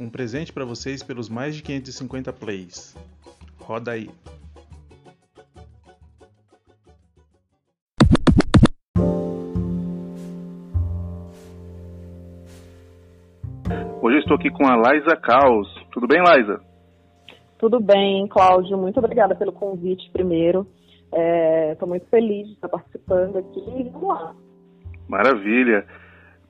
um presente para vocês pelos mais de 550 plays. Roda aí. Hoje eu estou aqui com a Liza Caos. Tudo bem, Liza? Tudo bem, Cláudio. Muito obrigada pelo convite primeiro. Estou é, muito feliz de estar participando aqui. Vamos lá. Maravilha.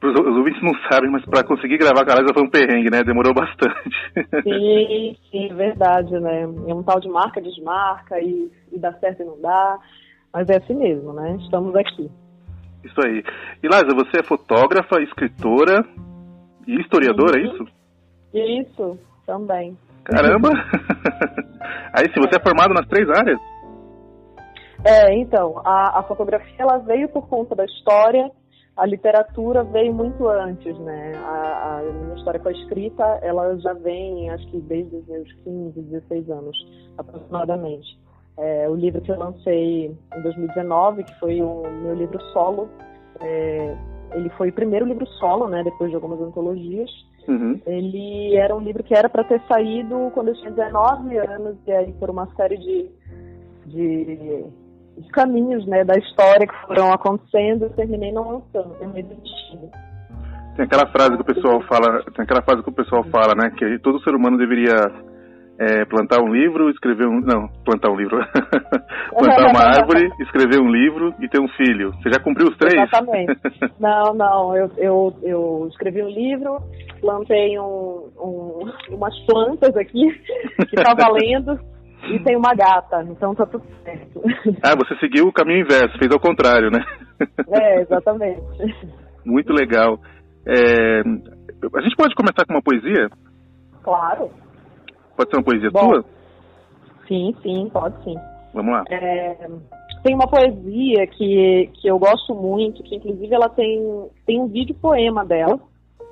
Os, ouvintes não sabem, mas para conseguir gravar com a Liza foi um perrengue, né? Demorou bastante. Sim, sim, verdade, né? É um tal de marca, desmarca e, e dá certo e não dá. Mas é assim mesmo, né? Estamos aqui. Isso aí. E Liza, você é fotógrafa, escritora e historiadora, é isso? Isso, também. Caramba! Aí, se você é formado nas três áreas? É, então, a, a fotografia ela veio por conta da história, a literatura veio muito antes, né? A, a minha história com a escrita, ela já vem, acho que desde os meus 15, 16 anos, aproximadamente. É, o livro que eu lancei em 2019, que foi o meu livro solo, é, ele foi o primeiro livro solo, né? Depois de algumas antologias. Uhum. Ele era um livro que era para ter saído quando eu tinha 19 anos, e aí por uma série de, de, de caminhos né, da história que foram acontecendo, eu terminei não lançando, terminei desistindo. Tem aquela frase que o pessoal fala, tem aquela frase que o pessoal fala, né, que todo ser humano deveria é, plantar um livro, escrever um. Não, plantar um livro. plantar uma árvore, escrever um livro e ter um filho. Você já cumpriu os três? Exatamente. não, não. Eu, eu, eu escrevi um livro, plantei um, um, umas plantas aqui, que tá valendo. E tem uma gata, então tá tudo certo. Ah, você seguiu o caminho inverso, fez ao contrário, né? É, exatamente. Muito legal. É, a gente pode começar com uma poesia? Claro. Pode ser uma poesia Bom, sua? Sim, sim, pode sim. Vamos lá. É, tem uma poesia que, que eu gosto muito, que inclusive ela tem, tem um vídeo poema dela.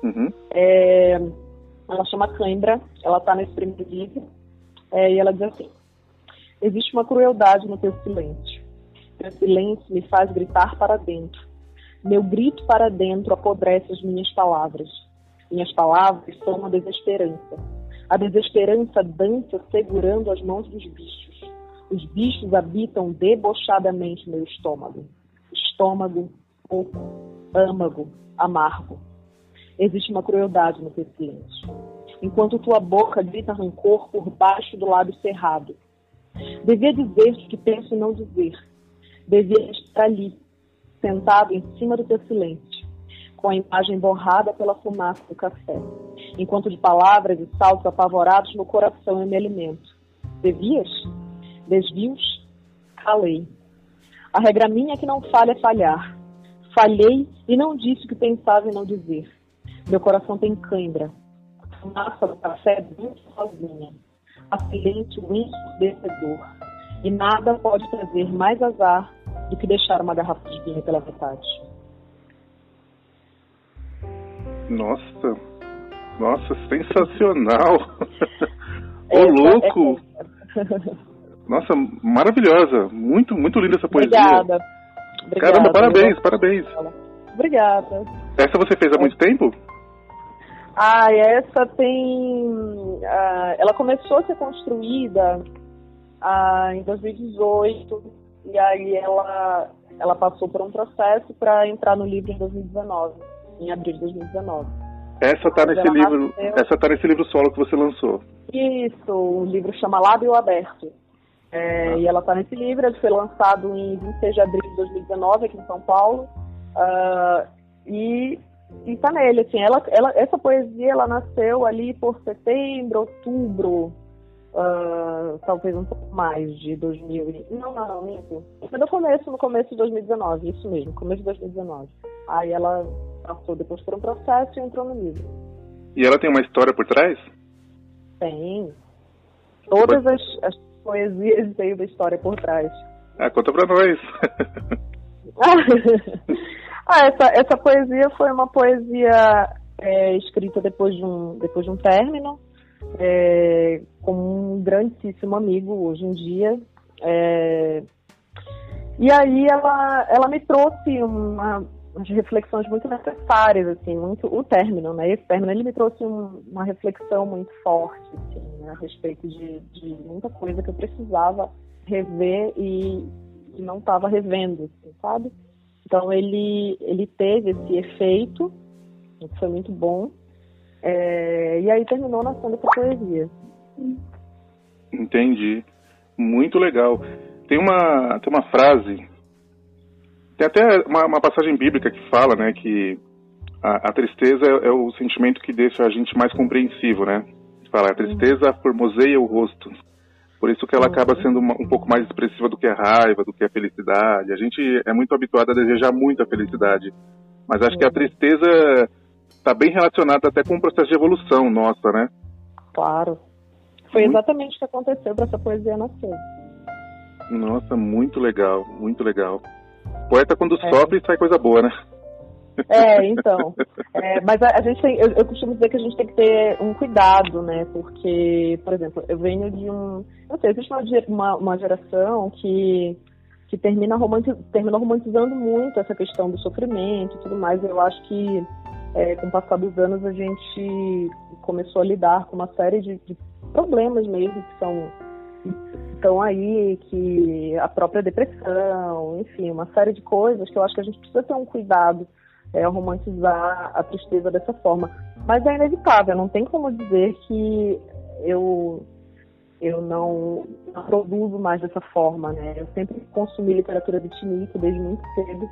Uhum. É, ela chama Cãibra, ela está nesse primeiro livro. É, e ela diz assim: Existe uma crueldade no teu silêncio. Teu silêncio me faz gritar para dentro. Meu grito para dentro apodrece as minhas palavras. Minhas palavras são uma desesperança a desesperança dança segurando as mãos dos bichos. Os bichos habitam debochadamente meu estômago. Estômago, oco, âmago, amargo. Existe uma crueldade no teu silêncio. Enquanto tua boca grita rancor por baixo do lábio cerrado. Devia dizer o que penso não dizer. Devia estar ali, sentado em cima do teu silêncio, com a imagem borrada pela fumaça do café enquanto de palavras e saltos apavorados no coração eu me alimento. Devias? Desvios? Calei. A regra minha é que não falha é falhar. Falhei e não disse o que pensava em não dizer. Meu coração tem cãibra. A fumaça do café é muito sozinha. A silêncio ensurdecedor. E nada pode trazer mais azar do que deixar uma garrafa de vinho pela metade. Nossa, nossa, sensacional! Ô louco! Nossa, maravilhosa! Muito, muito linda essa poesia. Obrigada. Obrigada Caramba, parabéns, parabéns. Obrigada. Essa você fez há muito tempo? Ah, essa tem. Uh, ela começou a ser construída uh, em 2018 e aí ela, ela passou por um processo para entrar no livro em 2019, em abril de 2019. Essa tá nesse livro, nasceu... essa tá nesse livro solo que você lançou. Isso, o livro chama Lábio Aberto. É, ah. E ela está nesse livro, ele foi lançado em 26 de abril de 2019 aqui em São Paulo. Uh, e está nele, assim, ela, ela, essa poesia ela nasceu ali por setembro, outubro, uh, talvez um pouco mais de 2000. Não, não, não, minto. Mas no começo, no começo de 2019, isso mesmo, começo de 2019. Aí ela passou depois por um processo e entrou no livro. E ela tem uma história por trás? Tem. Todas as, as poesias têm uma história por trás. Ah, conta pra nós. ah, essa, essa poesia foi uma poesia é, escrita depois de um, depois de um término, é, com um grandíssimo amigo hoje em dia. É, e aí ela, ela me trouxe uma, umas reflexões muito necessárias, assim, muito o término, né? Esse término ele me trouxe um, uma reflexão muito forte, assim, né? a respeito de, de, muita coisa que eu precisava rever e, e não estava revendo, assim, sabe? Então ele ele teve esse efeito, que foi muito bom, é, e aí terminou nascendo essa poesia. Entendi, muito legal. Tem uma tem uma frase tem até uma, uma, passagem bíblica que fala, né, que a, a tristeza é, é, o sentimento que deixa a gente mais compreensivo, né? Fala, a tristeza formoseia o rosto. Por isso que ela acaba uhum. sendo uma, um pouco mais expressiva do que a raiva, do que a felicidade. A gente é muito habituado a desejar muito a felicidade. Mas acho que a uhum. tristeza está bem relacionada até com o processo de evolução nossa, né? Claro. Foi exatamente o que aconteceu para essa poesia nascer. Nossa, muito legal, muito legal. Poeta quando é. sofre sai coisa boa, né? É, então. É, mas a, a gente tem, eu, eu, costumo dizer que a gente tem que ter um cuidado, né? Porque, por exemplo, eu venho de um. Não sei, existe uma, uma geração que, que termina romantiz, terminou romantizando muito essa questão do sofrimento e tudo mais. Eu acho que é, com o passar dos anos a gente começou a lidar com uma série de, de problemas mesmo que são estão aí, que a própria depressão, enfim, uma série de coisas que eu acho que a gente precisa ter um cuidado é, romantizar a tristeza dessa forma. Mas é inevitável, não tem como dizer que eu eu não, não produzo mais dessa forma, né? Eu sempre consumi literatura beatnik desde muito cedo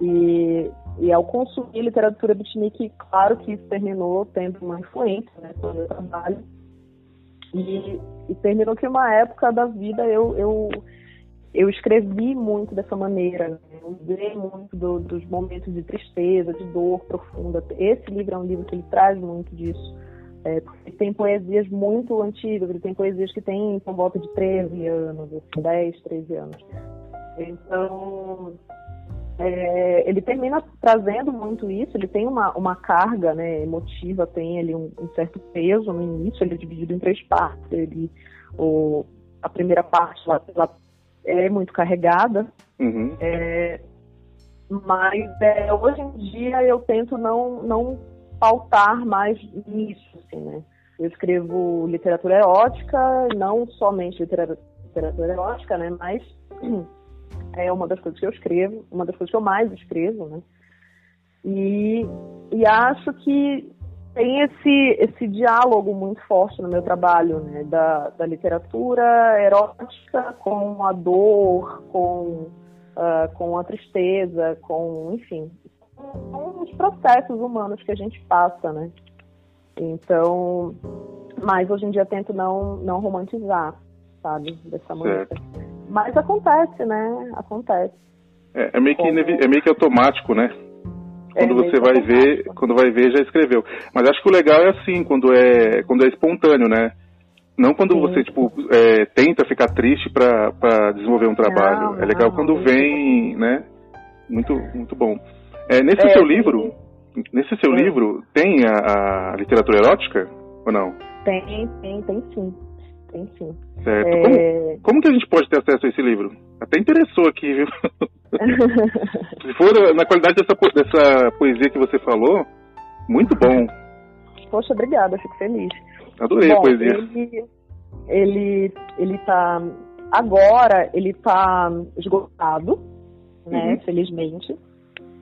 e, e ao consumir literatura beatnik, claro que isso terminou tendo uma influência né, no meu trabalho e, e terminou que uma época da vida eu, eu, eu escrevi muito dessa maneira, né? eu usei muito do, dos momentos de tristeza, de dor profunda. Esse livro é um livro que ele traz muito disso. É, porque tem poesias muito antigas, ele tem poesias que têm por volta de 13 anos, assim, 10, 13 anos. Então, é, ele termina trazendo muito isso, ele tem uma, uma carga né, emotiva, tem ali um, um, certo peso no início, ele é dividido em três partes. Ele, o, a primeira parte ela é muito carregada, uhum. é, mas é, hoje em dia eu tento não, não pautar mais nisso, assim, né? Eu escrevo literatura erótica, não somente literatura, literatura erótica, né? Mas é uma das coisas que eu escrevo, uma das coisas que eu mais escrevo, né? E, e acho que tem esse, esse diálogo muito forte no meu trabalho, né? Da, da literatura erótica com a dor, com, uh, com a tristeza, com, enfim, com os processos humanos que a gente passa, né? Então, mas hoje em dia tento não, não romantizar, sabe? Dessa maneira. Mas acontece, né? Acontece. É, é meio, que é meio que automático, né? É quando é você vai ver, quando vai ver já escreveu. Mas acho que o legal é assim, quando é, quando é espontâneo, né? Não quando Sim. você, tipo, é, tenta ficar triste para desenvolver um trabalho. Não, é legal não, quando vem, né? Muito, muito bom. É, nesse é, seu livro, nesse seu é. livro, tem a, a literatura erótica ou não? Tem, tem, tem sim tem sim. Certo. É... Como, como, que a gente pode ter acesso a esse livro? Até interessou aqui, viu? Se for na qualidade dessa, dessa poesia que você falou, muito bom. Poxa, obrigada, fico feliz. Adorei bom, a poesia. Ele, ele, ele tá. Agora ele tá esgotado, né? Uhum. Felizmente.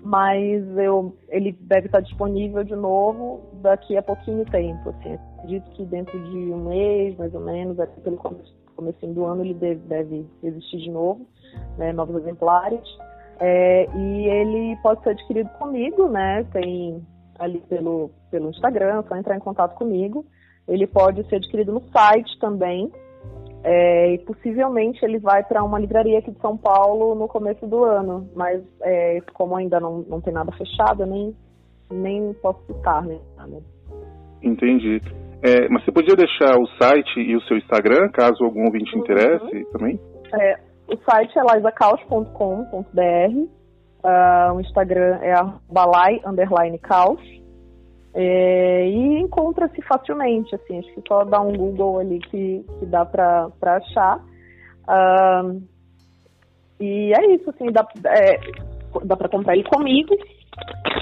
Mas eu, ele deve estar disponível de novo daqui a pouquinho tempo, assim acredito que dentro de um mês, mais ou menos, até pelo começo do ano, ele deve, deve existir de novo, né, novos exemplares. É, e ele pode ser adquirido comigo, né? Tem ali pelo, pelo Instagram, só entrar em contato comigo. Ele pode ser adquirido no site também. É, e possivelmente ele vai para uma livraria aqui de São Paulo no começo do ano. Mas é, como ainda não, não tem nada fechado, nem, nem posso citar, né? Entendi. É, mas você podia deixar o site e o seu Instagram, caso algum ouvinte uhum. interesse também? É, o site é lisacaus.com.br, uh, ah, o Instagram é balai underline caos, é, e encontra-se facilmente, assim, acho que só dá um Google ali que, que dá para achar. Uh, e é isso, assim, dá, é, dá para comprar ele comigo,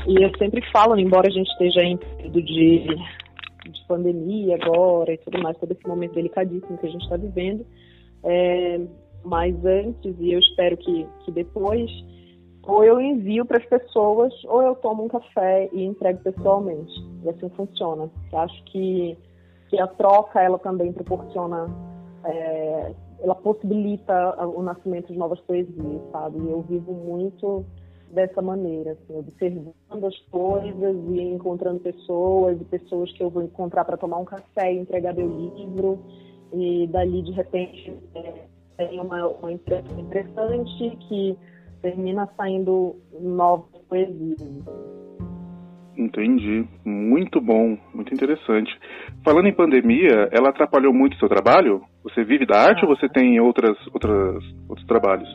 E eu sempre falo, embora a gente esteja em período de, de pandemia agora e tudo mais, todo esse momento delicadíssimo que a gente está vivendo, é, mas antes, e eu espero que, que depois, ou eu envio para as pessoas, ou eu tomo um café e entrego pessoalmente. E assim funciona. Eu acho que, que a troca, ela também proporciona, é, ela possibilita o nascimento de novas poesias, sabe? Eu vivo muito dessa maneira, assim, observando as coisas e encontrando pessoas, e pessoas que eu vou encontrar para tomar um café e entregar meu livro, e dali, de repente, é, tem uma, uma impressão interessante que termina saindo novas poesias. Entendi. Muito bom, muito interessante. Falando em pandemia, ela atrapalhou muito o seu trabalho? Você vive da arte ah. ou você tem outras, outras, outros trabalhos?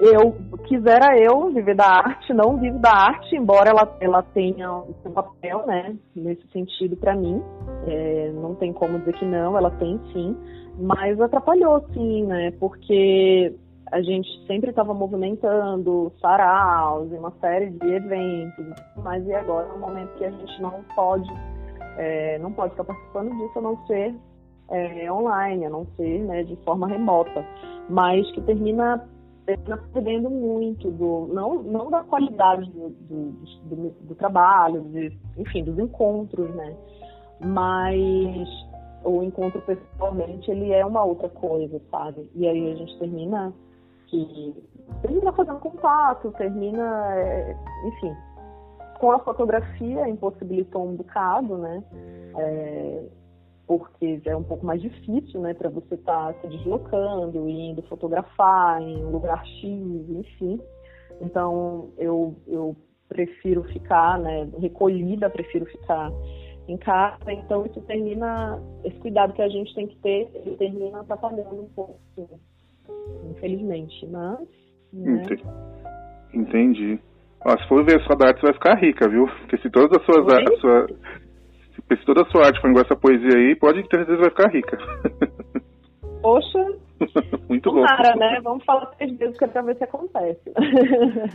Eu quisera eu viver da arte, não vivo da arte, embora ela, ela tenha um papel, né, nesse sentido para mim. É, não tem como dizer que não, ela tem sim, mas atrapalhou sim, né, porque a gente sempre estava movimentando saraus e uma série de eventos, mas e agora é um momento que a gente não pode, é, não pode estar participando disso a não ser é, online, a não ser né, de forma remota, mas que termina, termina perdendo muito do, não, não da qualidade do, do, do, do trabalho, de, enfim, dos encontros, né? Mas o encontro pessoalmente ele é uma outra coisa, sabe? E aí a gente termina que termina fazendo contato, termina, é, enfim, com a fotografia impossibilitou um bocado, né? É, porque já é um pouco mais difícil, né, para você estar tá se deslocando, indo fotografar em um lugar X, enfim. Então, eu, eu prefiro ficar, né, recolhida, prefiro ficar em casa. Então, isso termina, esse cuidado que a gente tem que ter, ele termina atrapalhando um pouco infelizmente. Mas. Né? Entendi. Ó, se for ver a sua arte, você vai ficar rica, viu? Porque se todas as suas sua, se toda a sua arte for igual essa poesia aí, pode ter certeza vai ficar rica. Poxa. Muito bom. Cara, né? Vamos falar três vezes que é pra ver se acontece.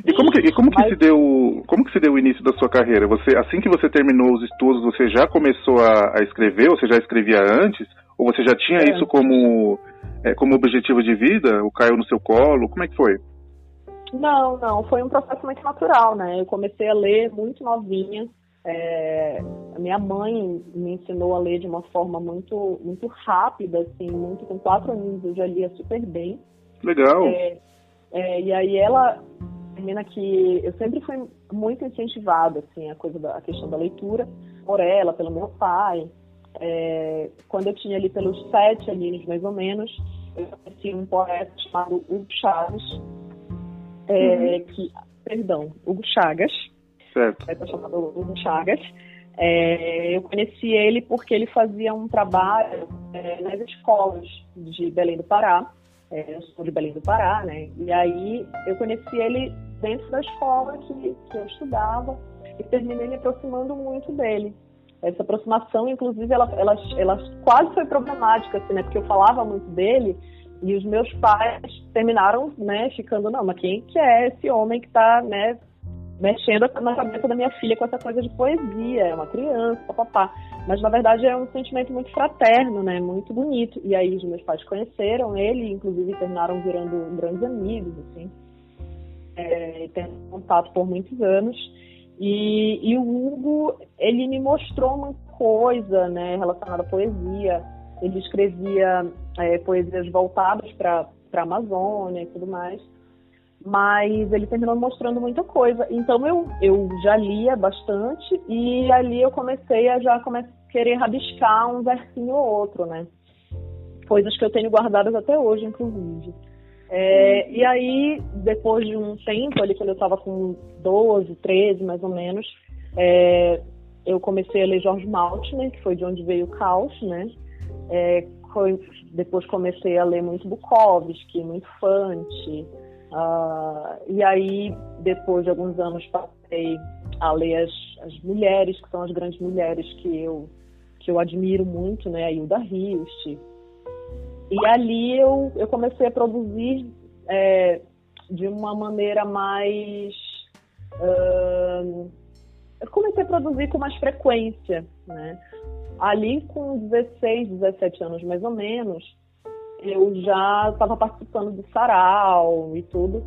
E como que, e como que Mas... se deu como que se deu o início da sua carreira? Você assim que você terminou os estudos, você já começou a, a escrever? Ou você já escrevia antes? Ou você já tinha é. isso como é, como objetivo de vida? Ou caiu no seu colo? Como é que foi? Não, não, foi um processo muito natural, né? Eu comecei a ler muito novinha. É, a minha mãe me ensinou a ler de uma forma muito, muito rápida, assim, muito com quatro anos eu já lia super bem. Legal. É, é, e aí ela termina que eu sempre fui muito incentivada, assim, a coisa da a questão da leitura por ela, pelo meu pai. É, quando eu tinha ali pelos sete aninhos, mais ou menos, eu conheci um poeta chamado Hugo Chaves, é, uhum. que, perdão, Hugo Chagas, certo. poeta chamado Hugo Chagas. É, eu conheci ele porque ele fazia um trabalho é, nas escolas de Belém do Pará. É, eu sou de Belém do Pará, né? E aí eu conheci ele dentro da escola que, que eu estudava e terminei me aproximando muito dele. Essa aproximação, inclusive, ela, ela, ela quase foi problemática, assim, né? Porque eu falava muito dele e os meus pais terminaram, né, ficando, não, mas quem que é esse homem que está, né, mexendo na cabeça da minha filha com essa coisa de poesia, é uma criança, papapá. Mas na verdade é um sentimento muito fraterno, né? Muito bonito. E aí os meus pais conheceram ele, inclusive terminaram virando grandes amigos, assim. É, tendo contato por muitos anos. E, e o Hugo, ele me mostrou uma coisa né, relacionada à poesia. Ele escrevia é, poesias voltadas para a Amazônia e tudo mais. Mas ele terminou mostrando muita coisa. Então eu, eu já lia bastante e ali eu comecei a já come querer rabiscar um versinho ou outro, né? Coisas que eu tenho guardadas até hoje, inclusive. É, e aí, depois de um tempo, ali quando eu estava com 12, 13 mais ou menos, é, eu comecei a ler George Maltner, que foi de onde veio o caos, né? É, depois comecei a ler muito Bukowski, muito Fante. Uh, e aí, depois de alguns anos, passei a ler as, as mulheres, que são as grandes mulheres que eu, que eu admiro muito, né? A Hilda Hilst, e ali eu, eu comecei a produzir é, de uma maneira mais uh, eu comecei a produzir com mais frequência, né? Ali com 16, 17 anos mais ou menos, eu já estava participando do sarau e tudo.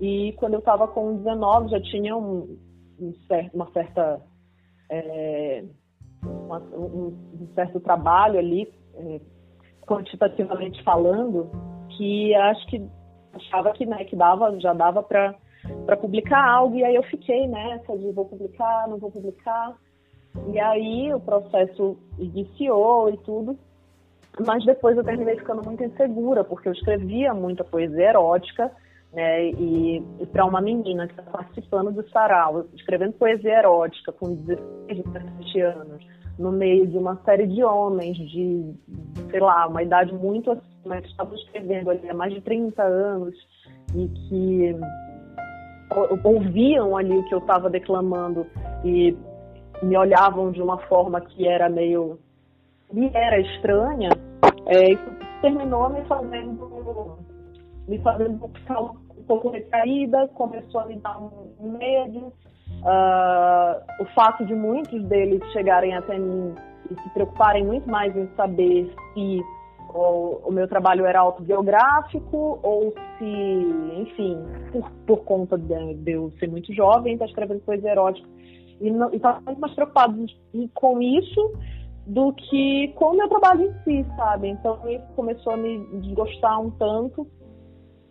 E quando eu estava com 19, já tinha um, um certo, uma certa. É, uma, um, um, certo trabalho ali, é, quantitativamente falando, que acho que achava que, né, que dava, já dava para publicar algo. E aí eu fiquei nessa de vou publicar, não vou publicar. E aí o processo iniciou e tudo. Mas depois eu terminei ficando muito insegura, porque eu escrevia muita poesia erótica, né? E, e para uma menina que está participando do sarau, escrevendo poesia erótica com 16, 17 anos, no meio de uma série de homens de, sei lá, uma idade muito acima, que estavam escrevendo ali há mais de 30 anos e que ouviam ali o que eu estava declamando e me olhavam de uma forma que era meio me era estranha, é, isso terminou me fazendo me fazendo ficar um pouco recaída, começou a me dar um medo. Uh, o fato de muitos deles chegarem até mim e se preocuparem muito mais em saber se o, meu trabalho era autobiográfico ou se, enfim, por, por conta de, de eu ser muito jovem, estar tá escrevendo coisa erótica. E estavam muito mais preocupados com isso do que com o meu trabalho em si, sabe? Então isso começou a me desgostar um tanto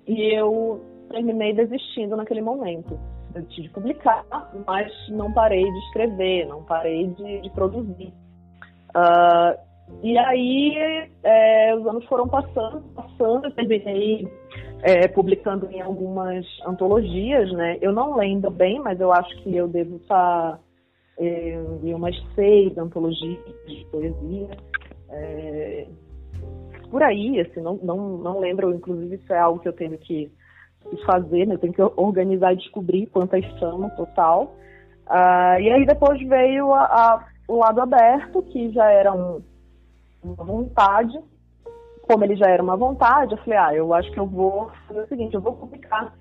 e eu terminei desistindo naquele momento. Eu decidi publicar, mas não parei de escrever, não parei de, de produzir. Uh, e aí é, os anos foram passando, passando, eu terminei é, publicando em algumas antologias, né? Eu não lembro bem, mas eu acho que eu devo estar é, em umas seis antologias de poesia. É, por aí, assim, não, não, não lembro, inclusive isso é algo que eu tenho que fazer, né? Eu tenho que organizar e descobrir quantas são no total. Uh, e aí depois veio a, a, o lado aberto, que já era um, uma vontade. Como ele já era uma vontade, eu falei, ah, eu acho que eu vou fazer o seguinte, eu vou publicar.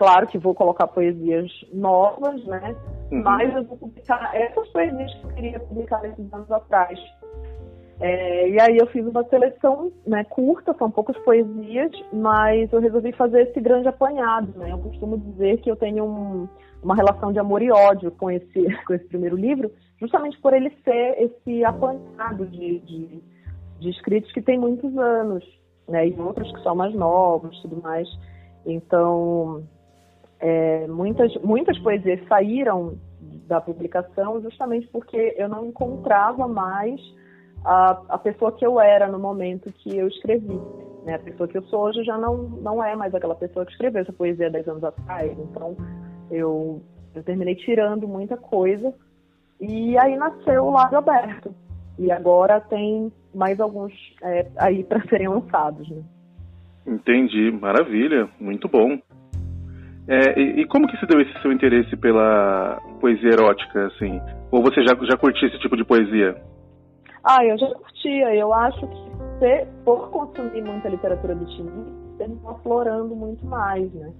Claro que vou colocar poesias novas, né? Uhum. Mas eu vou publicar essas poesias que eu queria publicar nesses anos atrás. É, e aí eu fiz uma seleção né, curta, são poucas poesias, mas eu resolvi fazer esse grande apanhado. Né? Eu costumo dizer que eu tenho um, uma relação de amor e ódio com esse, com esse primeiro livro, justamente por ele ser esse apanhado de, de, de escritos que tem muitos anos, né? e outros que são mais novos tudo mais. Então, é, muitas, muitas poesias saíram da publicação justamente porque eu não encontrava mais a, a pessoa que eu era no momento que eu escrevi. Né? A pessoa que eu sou hoje já não, não é mais aquela pessoa que escreveu essa poesia 10 anos atrás. Então, eu, eu terminei tirando muita coisa. E aí nasceu o Lado Aberto. E agora tem mais alguns é, aí para serem lançados. Né? Entendi, maravilha, muito bom. É, e, e, como que se deu esse seu interesse pela poesia erótica, assim? Ou você já, já curtia esse tipo de poesia? Ah, eu já curtia. Eu acho que se, por consumir muita literatura do Chile, eles estão aflorando muito mais, né?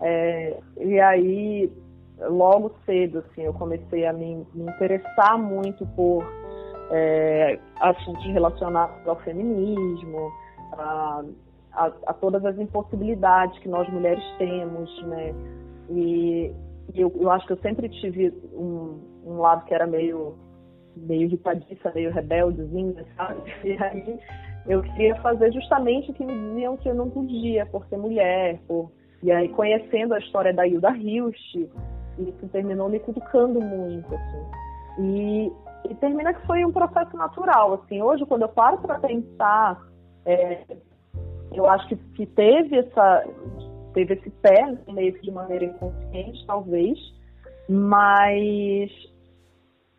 É, e aí, logo cedo, assim, eu comecei a me, me interessar muito por é, assuntos relacionados ao feminismo, a, a, a, todas as impossibilidades que nós mulheres temos, né? E, e eu, eu, acho que eu sempre tive um, um lado que era meio meio irritadiça, meio rebeldezinha, sabe? E aí eu queria fazer justamente o que me diziam que eu não podia, por ser mulher, por... E aí, conhecendo a história da Hilda Hilst, isso terminou me cutucando muito, assim. E, e termina que foi um processo natural, assim. Hoje, quando eu paro para pensar, é, eu acho que, que teve essa teve esse pé meio de maneira inconsciente, talvez, mas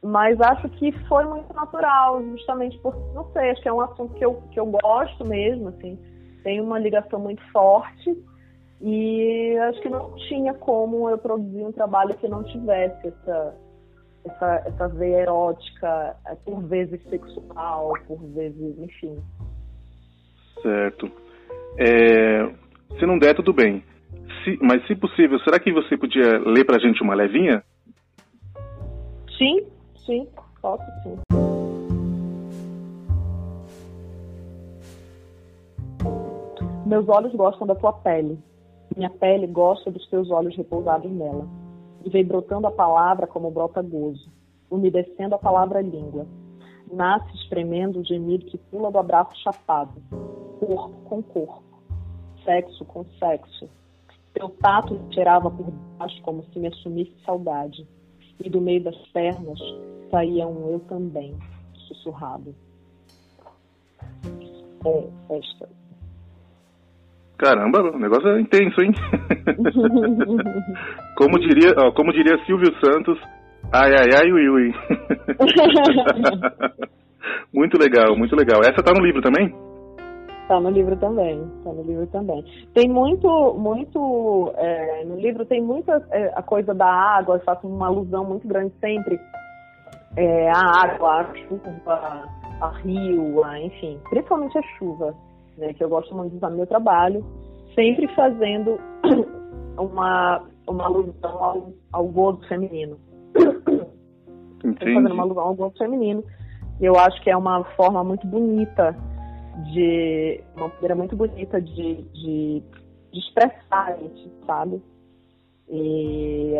mas acho que foi muito natural, justamente por, não sei, acho que é um assunto que eu, que eu gosto mesmo, assim, tem uma ligação muito forte e acho que não tinha como eu produzir um trabalho que não tivesse essa, essa, essa veia erótica, é, por vezes sexual, por vezes, enfim. Certo. É, se não der, tudo bem. se, mas se possível, será que você podia ler pra gente uma levinha? Sim, sim, posso sim. Meus olhos gostam da tua pele. Minha pele gosta dos teus olhos repousados nela. E vem brotando a palavra como brota gozo, umedecendo a palavra língua. Nasce espremendo o gemido que pula do abraço chapado, corpo com corpo, sexo com sexo. Teu tato me tirava por baixo como se me assumisse saudade. E do meio das pernas saía um eu também, sussurrado. É esta. Caramba, o negócio é intenso, hein? como diria, ó, como diria Silvio Santos, ai ai ai ui ui. muito legal, muito legal. Essa tá no livro também? Tá no livro também, tá no livro também. Tem muito, muito, é, no livro tem muita é, a coisa da água, eu faço uma alusão muito grande sempre é, a água, a chuva, a rio, a, enfim, principalmente a chuva né, que eu gosto muito de usar no meu trabalho, sempre fazendo uma, uma alusão ao, ao gozo feminino. Entendi. Fazendo uma alusão ao gozo feminino. Eu acho que é uma forma muito bonita de. uma maneira muito bonita de, de, de expressar isso, sabe? E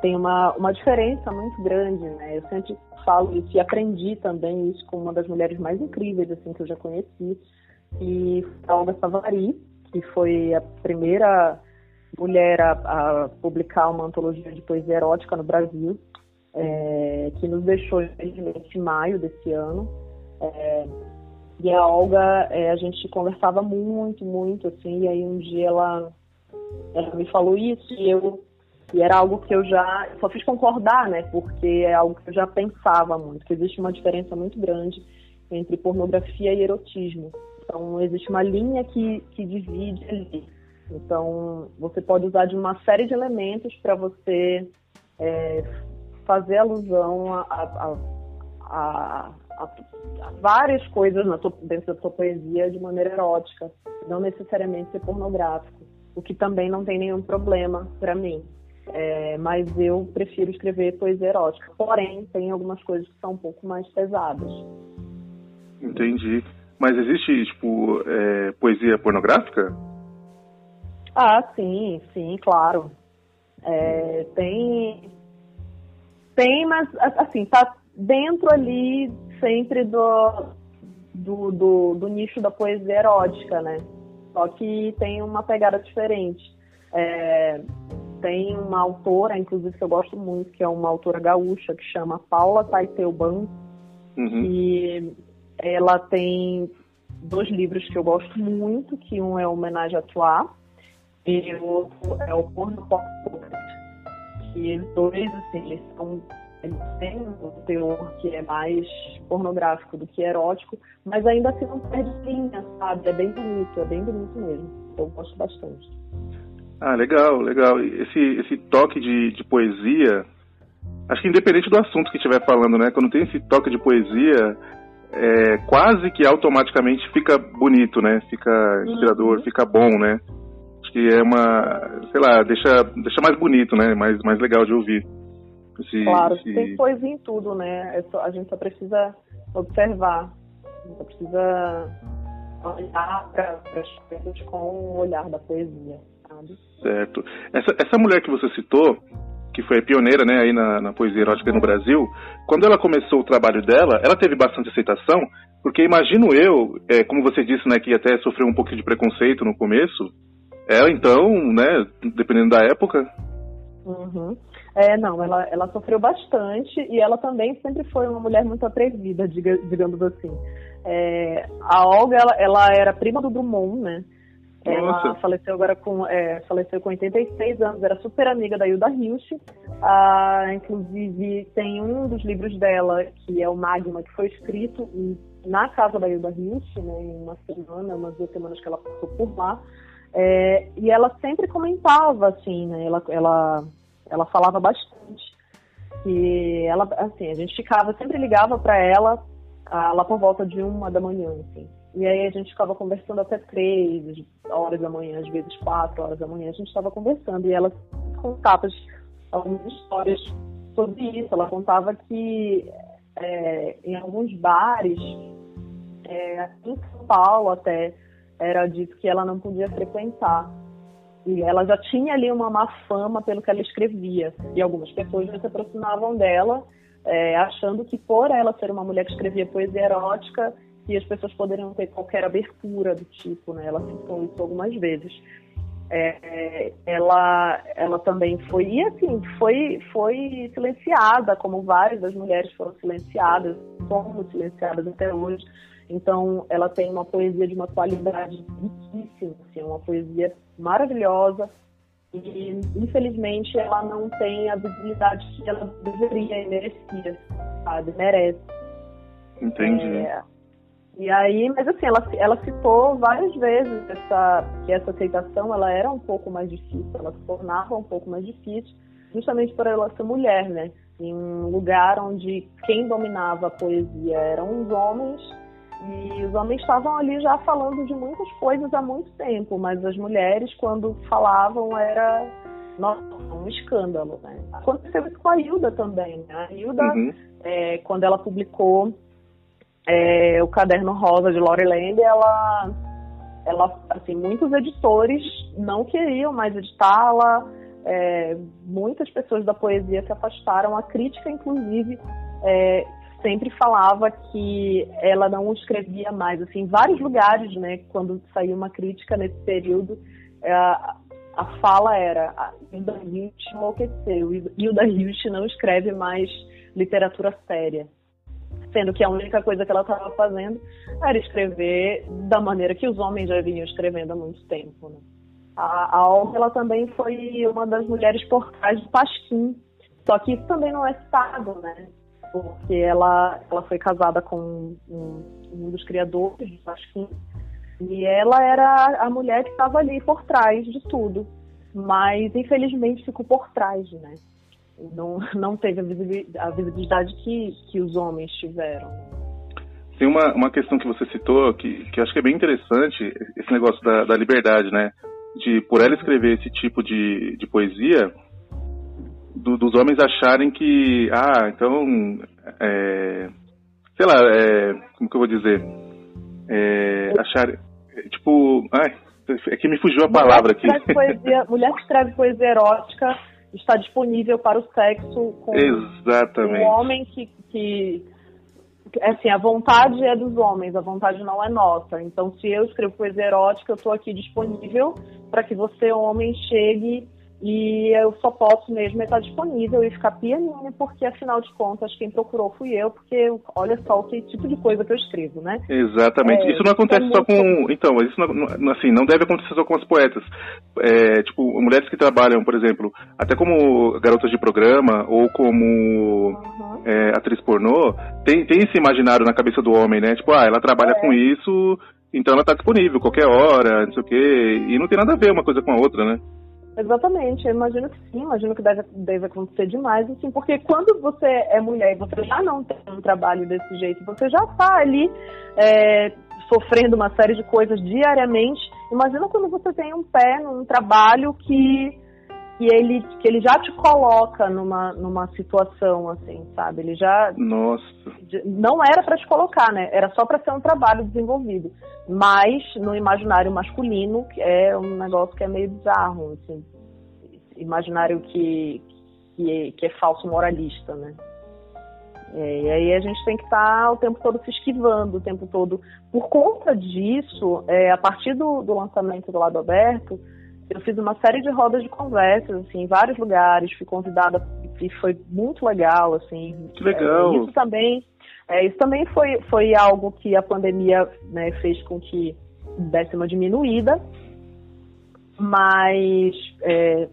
tem uma, uma diferença muito grande, né? Eu sempre falo isso e aprendi também isso com uma das mulheres mais incríveis assim que eu já conheci, e a Olga Savari, que foi a primeira mulher a, a, publicar uma antologia de poesia erótica no Brasil, é, que nos deixou, infelizmente, em maio desse ano. É, e a Olga, é, a gente conversava muito, muito, assim, e aí um dia ela, ela me falou isso e eu e era algo que eu já só fiz concordar, né? Porque é algo que eu já pensava muito, que existe uma diferença muito grande entre pornografia e erotismo. Então, existe uma linha que, que divide ali. Então, você pode usar de uma série de elementos para você é, fazer alusão a, a, a, a, várias coisas tua, dentro da sua poesia de maneira erótica, não necessariamente ser pornográfico, o que também não tem nenhum problema para mim. É, mas eu prefiro escrever poesia erótica. Porém, tem algumas coisas que são um pouco mais pesadas. Entendi. Mas existe, tipo, é, poesia pornográfica? Ah, sim, sim, claro. É, tem. Tem, mas assim, tá dentro ali sempre do, do, do, do nicho da poesia erótica, né? Só que tem uma pegada diferente. É, tem uma autora, inclusive que eu gosto muito, que é uma autora gaúcha, que chama Paula Taiteuban, uhum. que ela tem dois livros que eu gosto muito, que um é Homenagem a Toi e o outro é o Porno Pop Que eles dois, assim, eles são eles têm um teor que é mais pornográfico do que erótico, mas ainda assim não perde linha, sabe? É bem bonito, é bem bonito mesmo. Eu gosto bastante. Ah, legal, legal. Esse, esse toque de, de poesia, acho que independente do assunto que estiver falando, né? Quando tem esse toque de poesia, é, quase que automaticamente fica bonito, né? Fica inspirador, uhum. fica bom, né? Acho que é uma, sei lá, deixa, deixa mais bonito, né? Mais, mais legal de ouvir. Claro, tem coisa em tudo, né? É só, a gente só precisa observar, a gente só precisa olhar para as coisas com o olhar da poesia, sabe? Certo. Essa, essa mulher que você citou, que foi pioneira né, aí na, na, poesia erótica no Brasil, quando ela começou o trabalho dela, ela teve bastante aceitação, porque imagino eu, é, como você disse, né, que até sofreu um pouco de preconceito no começo, ela então, né, dependendo da época... Uhum. É, não, ela, ela sofreu bastante e ela também sempre foi uma mulher muito atrevida, diga, digamos assim. É, a Olga, ela, ela era prima do Drummond, né? Ela faleceu agora com, é, faleceu com 86 anos, era super amiga da Hilda Hilst. Ah, inclusive, tem um dos livros dela, que é o Magma, que foi escrito na casa da Hilda Hilst, né, em uma semana, umas duas semanas que ela passou por lá. É, e ela sempre comentava, assim, né, ela, ela, ela falava bastante. E ela, assim, a gente ficava, sempre ligava para ela ah, lá por volta de uma da manhã, assim. E aí a gente ficava conversando até três horas da manhã, às vezes quatro horas da manhã, a gente estava conversando. E ela contava algumas histórias sobre isso. Ela contava que é, em alguns bares, é, em São Paulo até, era dito que ela não podia frequentar. E ela já tinha ali uma má fama pelo que ela escrevia. E algumas pessoas já se aproximavam dela, é, achando que por ela ser uma mulher que escrevia poesia erótica, que as pessoas poderiam ter qualquer abertura do tipo, né? Ela citou isso algumas vezes. É, ela, ela também foi, e assim, foi, foi silenciada, como várias das mulheres foram silenciadas, somos silenciadas até hoje. Então, ela tem uma poesia de uma qualidade riquíssima, assim, uma poesia maravilhosa, e infelizmente ela não tem a visibilidade que ela deveria e merecia, sabe? Merece. Entendi. É, e aí, mas assim, ela, ela citou várias vezes essa, que essa aceitação ela era um pouco mais difícil, ela se tornava um pouco mais difícil, justamente por ela ser mulher, né? Em um lugar onde quem dominava a poesia eram os homens, e os homens estavam ali já falando de muitas coisas há muito tempo, mas as mulheres, quando falavam, era nossa, um escândalo, né? Aconteceu isso com a Hilda também, né? A Hilda, uhum. é, quando ela publicou é, o Caderno Rosa de Land, ela, ela, assim, muitos editores não queriam mais editá-la, é, muitas pessoas da poesia se afastaram, a crítica, inclusive, é, sempre falava que ela não escrevia mais, assim, em vários lugares, né, quando saiu uma crítica nesse período, é, a, a fala era, Hilda Hilst enlouqueceu, Hilda Hilst não escreve mais literatura séria sendo que a única coisa que ela estava fazendo era escrever da maneira que os homens já vinham escrevendo há muito tempo. Né? A, a Olga ela também foi uma das mulheres por trás do Pasquim, só que isso também não é citado, né? Porque ela, ela foi casada com um, um dos criadores do Pasquim, e ela era a mulher que estava ali por trás de tudo, mas infelizmente ficou por trás, né? não, não teve a visibilidade que, que os homens tiveram. Tem uma, uma questão que você citou que, que acho que é bem interessante, esse negócio da, da liberdade, né? De, por ela escrever esse tipo de, de poesia, do, dos homens acharem que, ah, então, é, sei lá, é, como que eu vou dizer? É, achar, tipo, ai, é que me fugiu a palavra aqui. Poesia, mulher que escreve poesia erótica está disponível para o sexo com Exatamente. um homem que, que assim, a vontade é dos homens, a vontade não é nossa. Então, se eu escrevo poesia erótica, eu estou aqui disponível para que você, homem, chegue e eu só posso mesmo estar disponível e ficar pianinho, porque afinal de contas quem procurou fui eu, porque olha só o que tipo de coisa que eu escrevo, né? Exatamente. É, isso não acontece só com. Então, isso não, assim, não deve acontecer só com as poetas. É, tipo, mulheres que trabalham, por exemplo, até como garotas de programa ou como uhum. é, atriz pornô, tem, tem esse imaginário na cabeça do homem, né? Tipo, ah, ela trabalha é. com isso, então ela está disponível qualquer hora, não sei o quê. E não tem nada a ver uma coisa com a outra, né? Exatamente, eu imagino que sim, imagino que deve, deve acontecer demais, assim, porque quando você é mulher e você já não tem um trabalho desse jeito, você já está ali é, sofrendo uma série de coisas diariamente, imagina quando você tem um pé num trabalho que que ele, que ele já te coloca numa, numa situação assim, sabe? Ele já. Nossa. Não era para te colocar, né? Era só para ser um trabalho desenvolvido. Mas no imaginário masculino é um negócio que é meio bizarro, assim. Imaginário que, que, é, que é falso moralista, né? É, e aí a gente tem que estar tá o tempo todo se esquivando, o tempo todo. Por conta disso, é, a partir do, do lançamento do lado aberto, eu fiz uma série de rodas de conversas, assim, em vários lugares, fui convidada e foi muito legal, assim. Que legal. É, isso também, é, isso também foi, foi algo que a pandemia né, fez com que desse uma diminuída, mas é,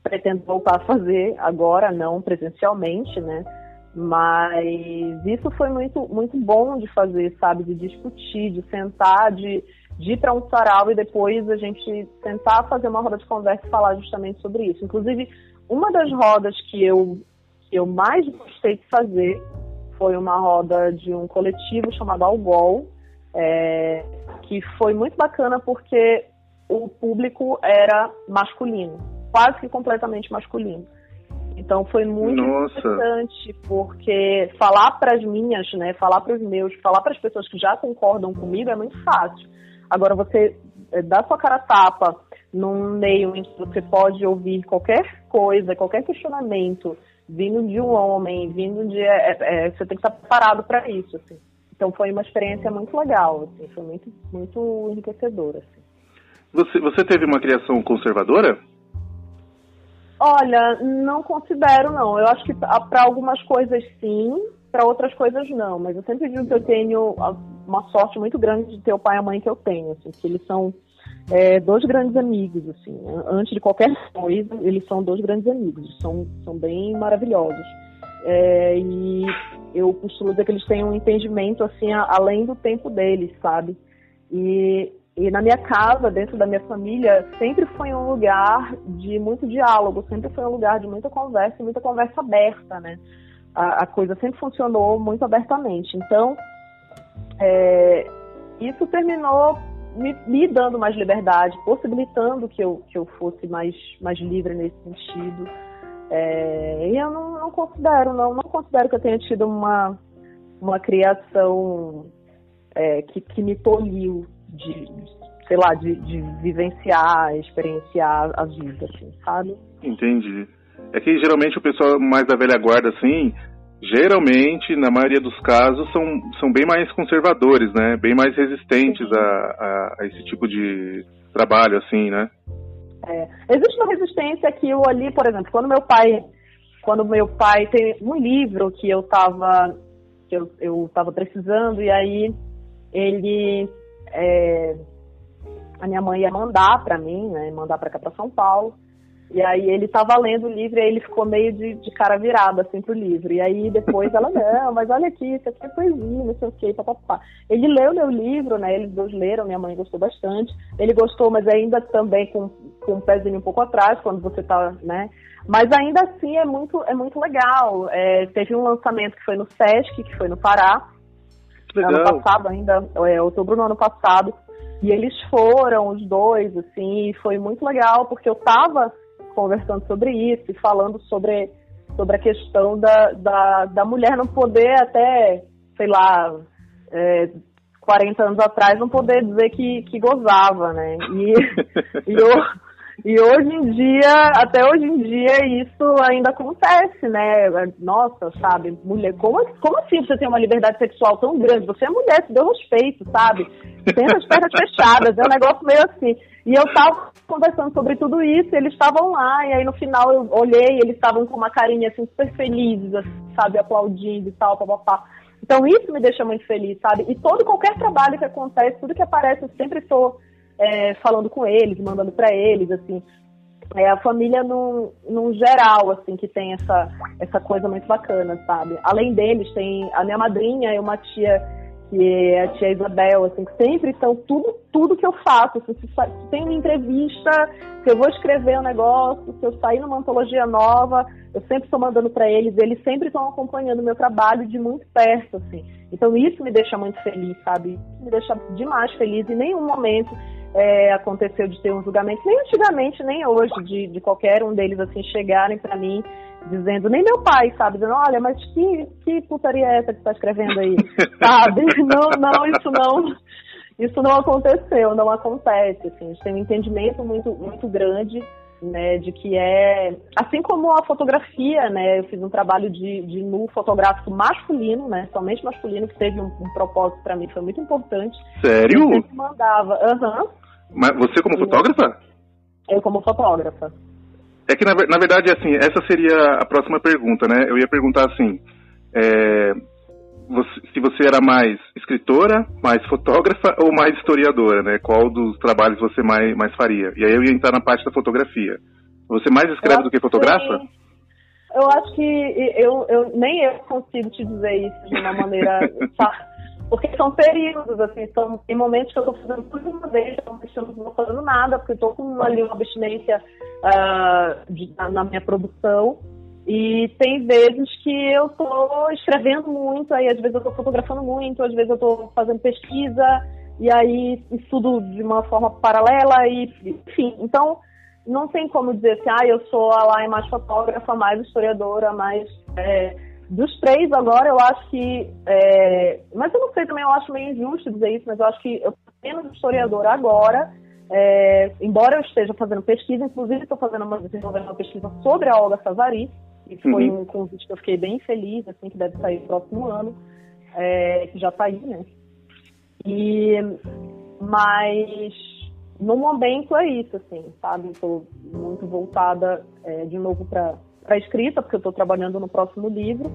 pretendo voltar a fazer agora, não presencialmente, né? Mas isso foi muito, muito bom de fazer, sabe? De discutir, de sentar, de de ir para um sarau e depois a gente tentar fazer uma roda de conversa e falar justamente sobre isso. Inclusive, uma das rodas que eu, que eu mais gostei de fazer foi uma roda de um coletivo chamado Algol, é, que foi muito bacana porque o público era masculino, quase que completamente masculino. Então foi muito Nossa. interessante porque falar para as minhas, né, falar para os meus, falar para as pessoas que já concordam comigo é muito fácil. Agora você é, dá sua cara tapa num meio em que você pode ouvir qualquer coisa, qualquer questionamento vindo de um homem, vindo de é, é, você tem que estar preparado para isso, assim. Então foi uma experiência muito legal, assim, foi muito muito enriquecedora. Assim. Você, você teve uma criação conservadora? Olha, não considero não. Eu acho que para algumas coisas sim, para outras coisas não. Mas eu sempre digo que eu tenho uma sorte muito grande de ter o pai e a mãe que eu tenho, assim, que eles são é, dois grandes amigos, assim. Antes de qualquer coisa, eles são dois grandes amigos. São, são bem maravilhosos. É, e eu costumo dizer que eles têm um entendimento, assim, além do tempo deles, sabe? E e na minha casa, dentro da minha família, sempre foi um lugar de muito diálogo, sempre foi um lugar de muita conversa, muita conversa aberta, né? A, a coisa sempre funcionou muito abertamente. Então, é, isso terminou me, me, dando mais liberdade, possibilitando que eu, que eu fosse mais, mais livre nesse sentido. É, e eu não, não, considero, não, não considero que eu tenha tido uma, uma criação é, que, que me tolhiu de, sei lá, de, de vivenciar, experienciar a vida, assim, sabe? Entendi. É que geralmente o pessoal mais da velha guarda, assim, geralmente, na maioria dos casos, são, são bem mais conservadores, né? Bem mais resistentes a, a, a, esse tipo de trabalho, assim, né? É. Existe uma resistência que eu ali, por exemplo, quando meu pai, quando meu pai tem um livro que eu estava que eu, eu tava precisando e aí ele é, a minha mãe ia mandar para mim, né, mandar para cá para São Paulo. E aí ele estava lendo o livro e aí ele ficou meio de, de, cara virada assim pro livro. E aí depois ela, não, mas olha aqui, isso aqui é poesia, não sei o que, papapá. Ele leu meu livro, né? Eles dois leram, minha mãe gostou bastante. Ele gostou, mas ainda também com, com um pezinho um pouco atrás, quando você tá, né? Mas ainda assim é muito, é muito legal. É, teve um lançamento que foi no Sesc, que foi no Pará. Legal. Ano passado ainda, é, outubro do ano passado. E eles foram, os dois, assim, e foi muito legal, porque eu estava conversando sobre isso e falando sobre, sobre a questão da, da, da mulher não poder até, sei lá, é, 40 anos atrás não poder dizer que, que gozava, né? E, e e hoje em dia, até hoje em dia, isso ainda acontece, né? Nossa, sabe, mulher, como, como assim você tem uma liberdade sexual tão grande? Você é mulher, se deu respeito, sabe? Tem as pernas fechadas, é um negócio meio assim. E eu tava conversando sobre tudo isso, eles estavam lá, e aí no final eu olhei, eles estavam com uma carinha assim super felizes, assim, sabe, aplaudindo e tal, papapá. Então isso me deixa muito feliz, sabe? E todo qualquer trabalho que acontece, tudo que aparece, eu sempre estou é, falando com eles, mandando para eles, assim. É a família num, num geral, assim, que tem essa, essa coisa muito bacana, sabe? Além deles, tem a minha madrinha e uma tia que é a tia Isabel, assim, que sempre estão, tudo, tudo que eu faço, assim, se, se tem uma entrevista, se eu vou escrever um negócio, se eu sair numa antologia nova, eu sempre estou mandando para eles, eles sempre estão acompanhando o meu trabalho de muito perto, assim. Então isso me deixa muito feliz, sabe? Isso me deixa demais feliz. Em nenhum momento é, aconteceu de ter um julgamento, nem antigamente, nem hoje, de, de qualquer um deles assim chegarem para mim dizendo, nem meu pai, sabe, dizendo, olha, mas que, que putaria é essa que você está escrevendo aí, sabe? Não, não, isso não, isso não aconteceu, não acontece, assim, a gente tem um entendimento muito, muito grande, né, de que é, assim como a fotografia, né, eu fiz um trabalho de, de nu fotográfico masculino, né, somente masculino, que teve um, um propósito para mim, foi muito importante. Sério? Eu mandava, aham. Uhum. Mas você como fotógrafa? Eu como fotógrafa. É que, na, na, verdade, assim, essa seria a próxima pergunta, né? Eu ia perguntar assim, é, você, se você era mais escritora, mais fotógrafa ou mais historiadora, né? Qual dos trabalhos você mais, mais faria? E aí eu ia entrar na parte da fotografia. Você mais escreve do que fotografa? Que, eu acho que eu, eu nem eu consigo te dizer isso de uma maneira Porque são períodos, assim, são, tem momentos que eu estou fazendo tudo uma vez, eu não estou fazendo nada, porque estou com ali uma abstinência uh, de, na, na, minha produção. E tem vezes que eu tô escrevendo muito, aí às vezes eu tô fotografando muito, às vezes eu tô fazendo pesquisa, e aí estudo de uma forma paralela, e enfim. Então, não tem como dizer assim, ah, eu sou a lá mais fotógrafa, mais historiadora, mais. É, dos três agora, eu acho que. É, mas eu não sei também, eu acho meio injusto dizer isso, mas eu acho que eu sou menos historiadora agora, é, embora eu esteja fazendo pesquisa, inclusive estou fazendo uma, desenvolvendo uma pesquisa sobre a Olga Savari, e foi uhum. um convite que eu fiquei bem feliz, assim, que deve sair no próximo ano, é, que já está aí, né? E, mas no momento é isso, assim, sabe? Estou muito voltada é, de novo para a escrita, porque eu estou trabalhando no próximo livro,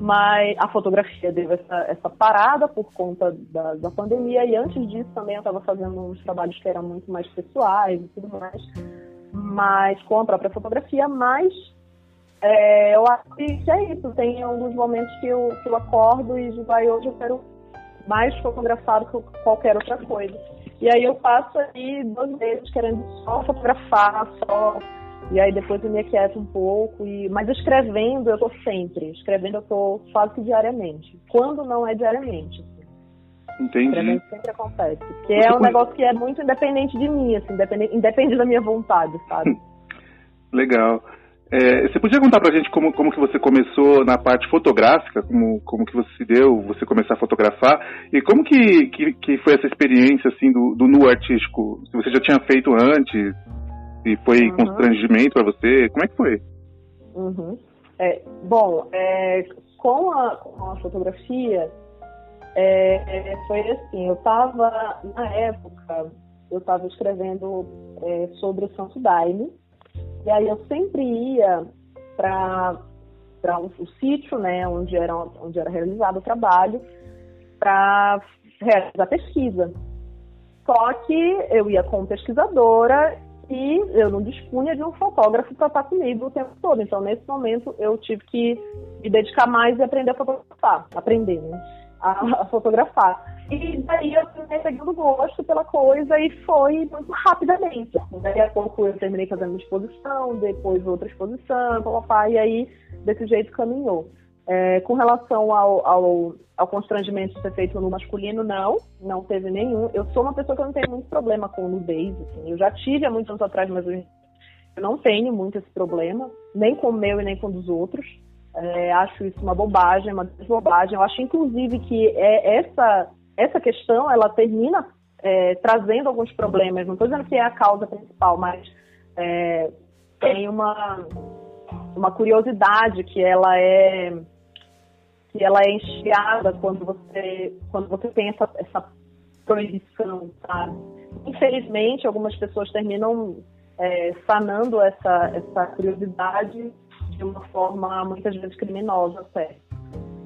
mas a fotografia deu essa, essa parada por conta da, da pandemia, e antes disso também eu estava fazendo uns trabalhos que eram muito mais pessoais e tudo mais, mas com a própria fotografia, mas é, eu acho que é isso, tem alguns momentos que eu, que eu acordo e digo, hoje eu quero mais fotografar do que qualquer outra coisa. E aí eu passo aí dois meses querendo só fotografar, só. E aí depois eu me aquieto um pouco. E... Mas escrevendo eu tô sempre. Escrevendo eu tô quase que diariamente. Quando não é diariamente. Assim. Entendi. Escrevendo sempre acontece. Porque é um negócio que é muito independente de mim, assim, independente, independe da minha vontade, sabe? Legal. É, você podia contar pra gente como, como que você começou na parte fotográfica, como, como que você se deu, você começar a fotografar, e como que, que, que foi essa experiência, assim, do, do nu artístico? Se você já tinha feito antes, e foi uhum. constrangimento para você, como é que foi? Uhum. É, bom, é, com, a, com a fotografia, é, é foi assim, eu estava, na época, eu estava escrevendo é, sobre o Santo Daime, e aí eu sempre ia para para um, o sítio, né, onde era onde era realizado o trabalho, para realizar pesquisa. Só que eu ia como pesquisadora e eu não dispunha de um fotógrafo para estar comigo o tempo todo. Então, nesse momento, eu tive que me dedicar mais e aprender a fotografar, aprender, né? a, a fotografar. E daí eu terminei pegando gosto pela coisa e foi muito rapidamente. Assim, daí a pouco eu terminei fazendo uma exposição, depois outra exposição, papapá, e aí desse jeito caminhou. É, com relação ao, ao, ao, constrangimento de ser feito no masculino, não, não teve nenhum. Eu sou uma pessoa que não tem muito problema com nudez, assim. Eu já tive há muitos anos atrás, mas eu não tenho muito esse problema, nem com o meu e nem com o dos outros. É, acho isso uma bobagem, uma bobagem. Eu acho, inclusive, que é essa, essa questão ela termina é, trazendo alguns problemas. Não estou dizendo que é a causa principal, mas é, tem uma, uma curiosidade que ela é que ela é enxergada quando você quando você tem essa, essa proibição, sabe? Infelizmente, algumas pessoas terminam é, sanando essa, essa curiosidade de uma forma muitas vezes criminosa até.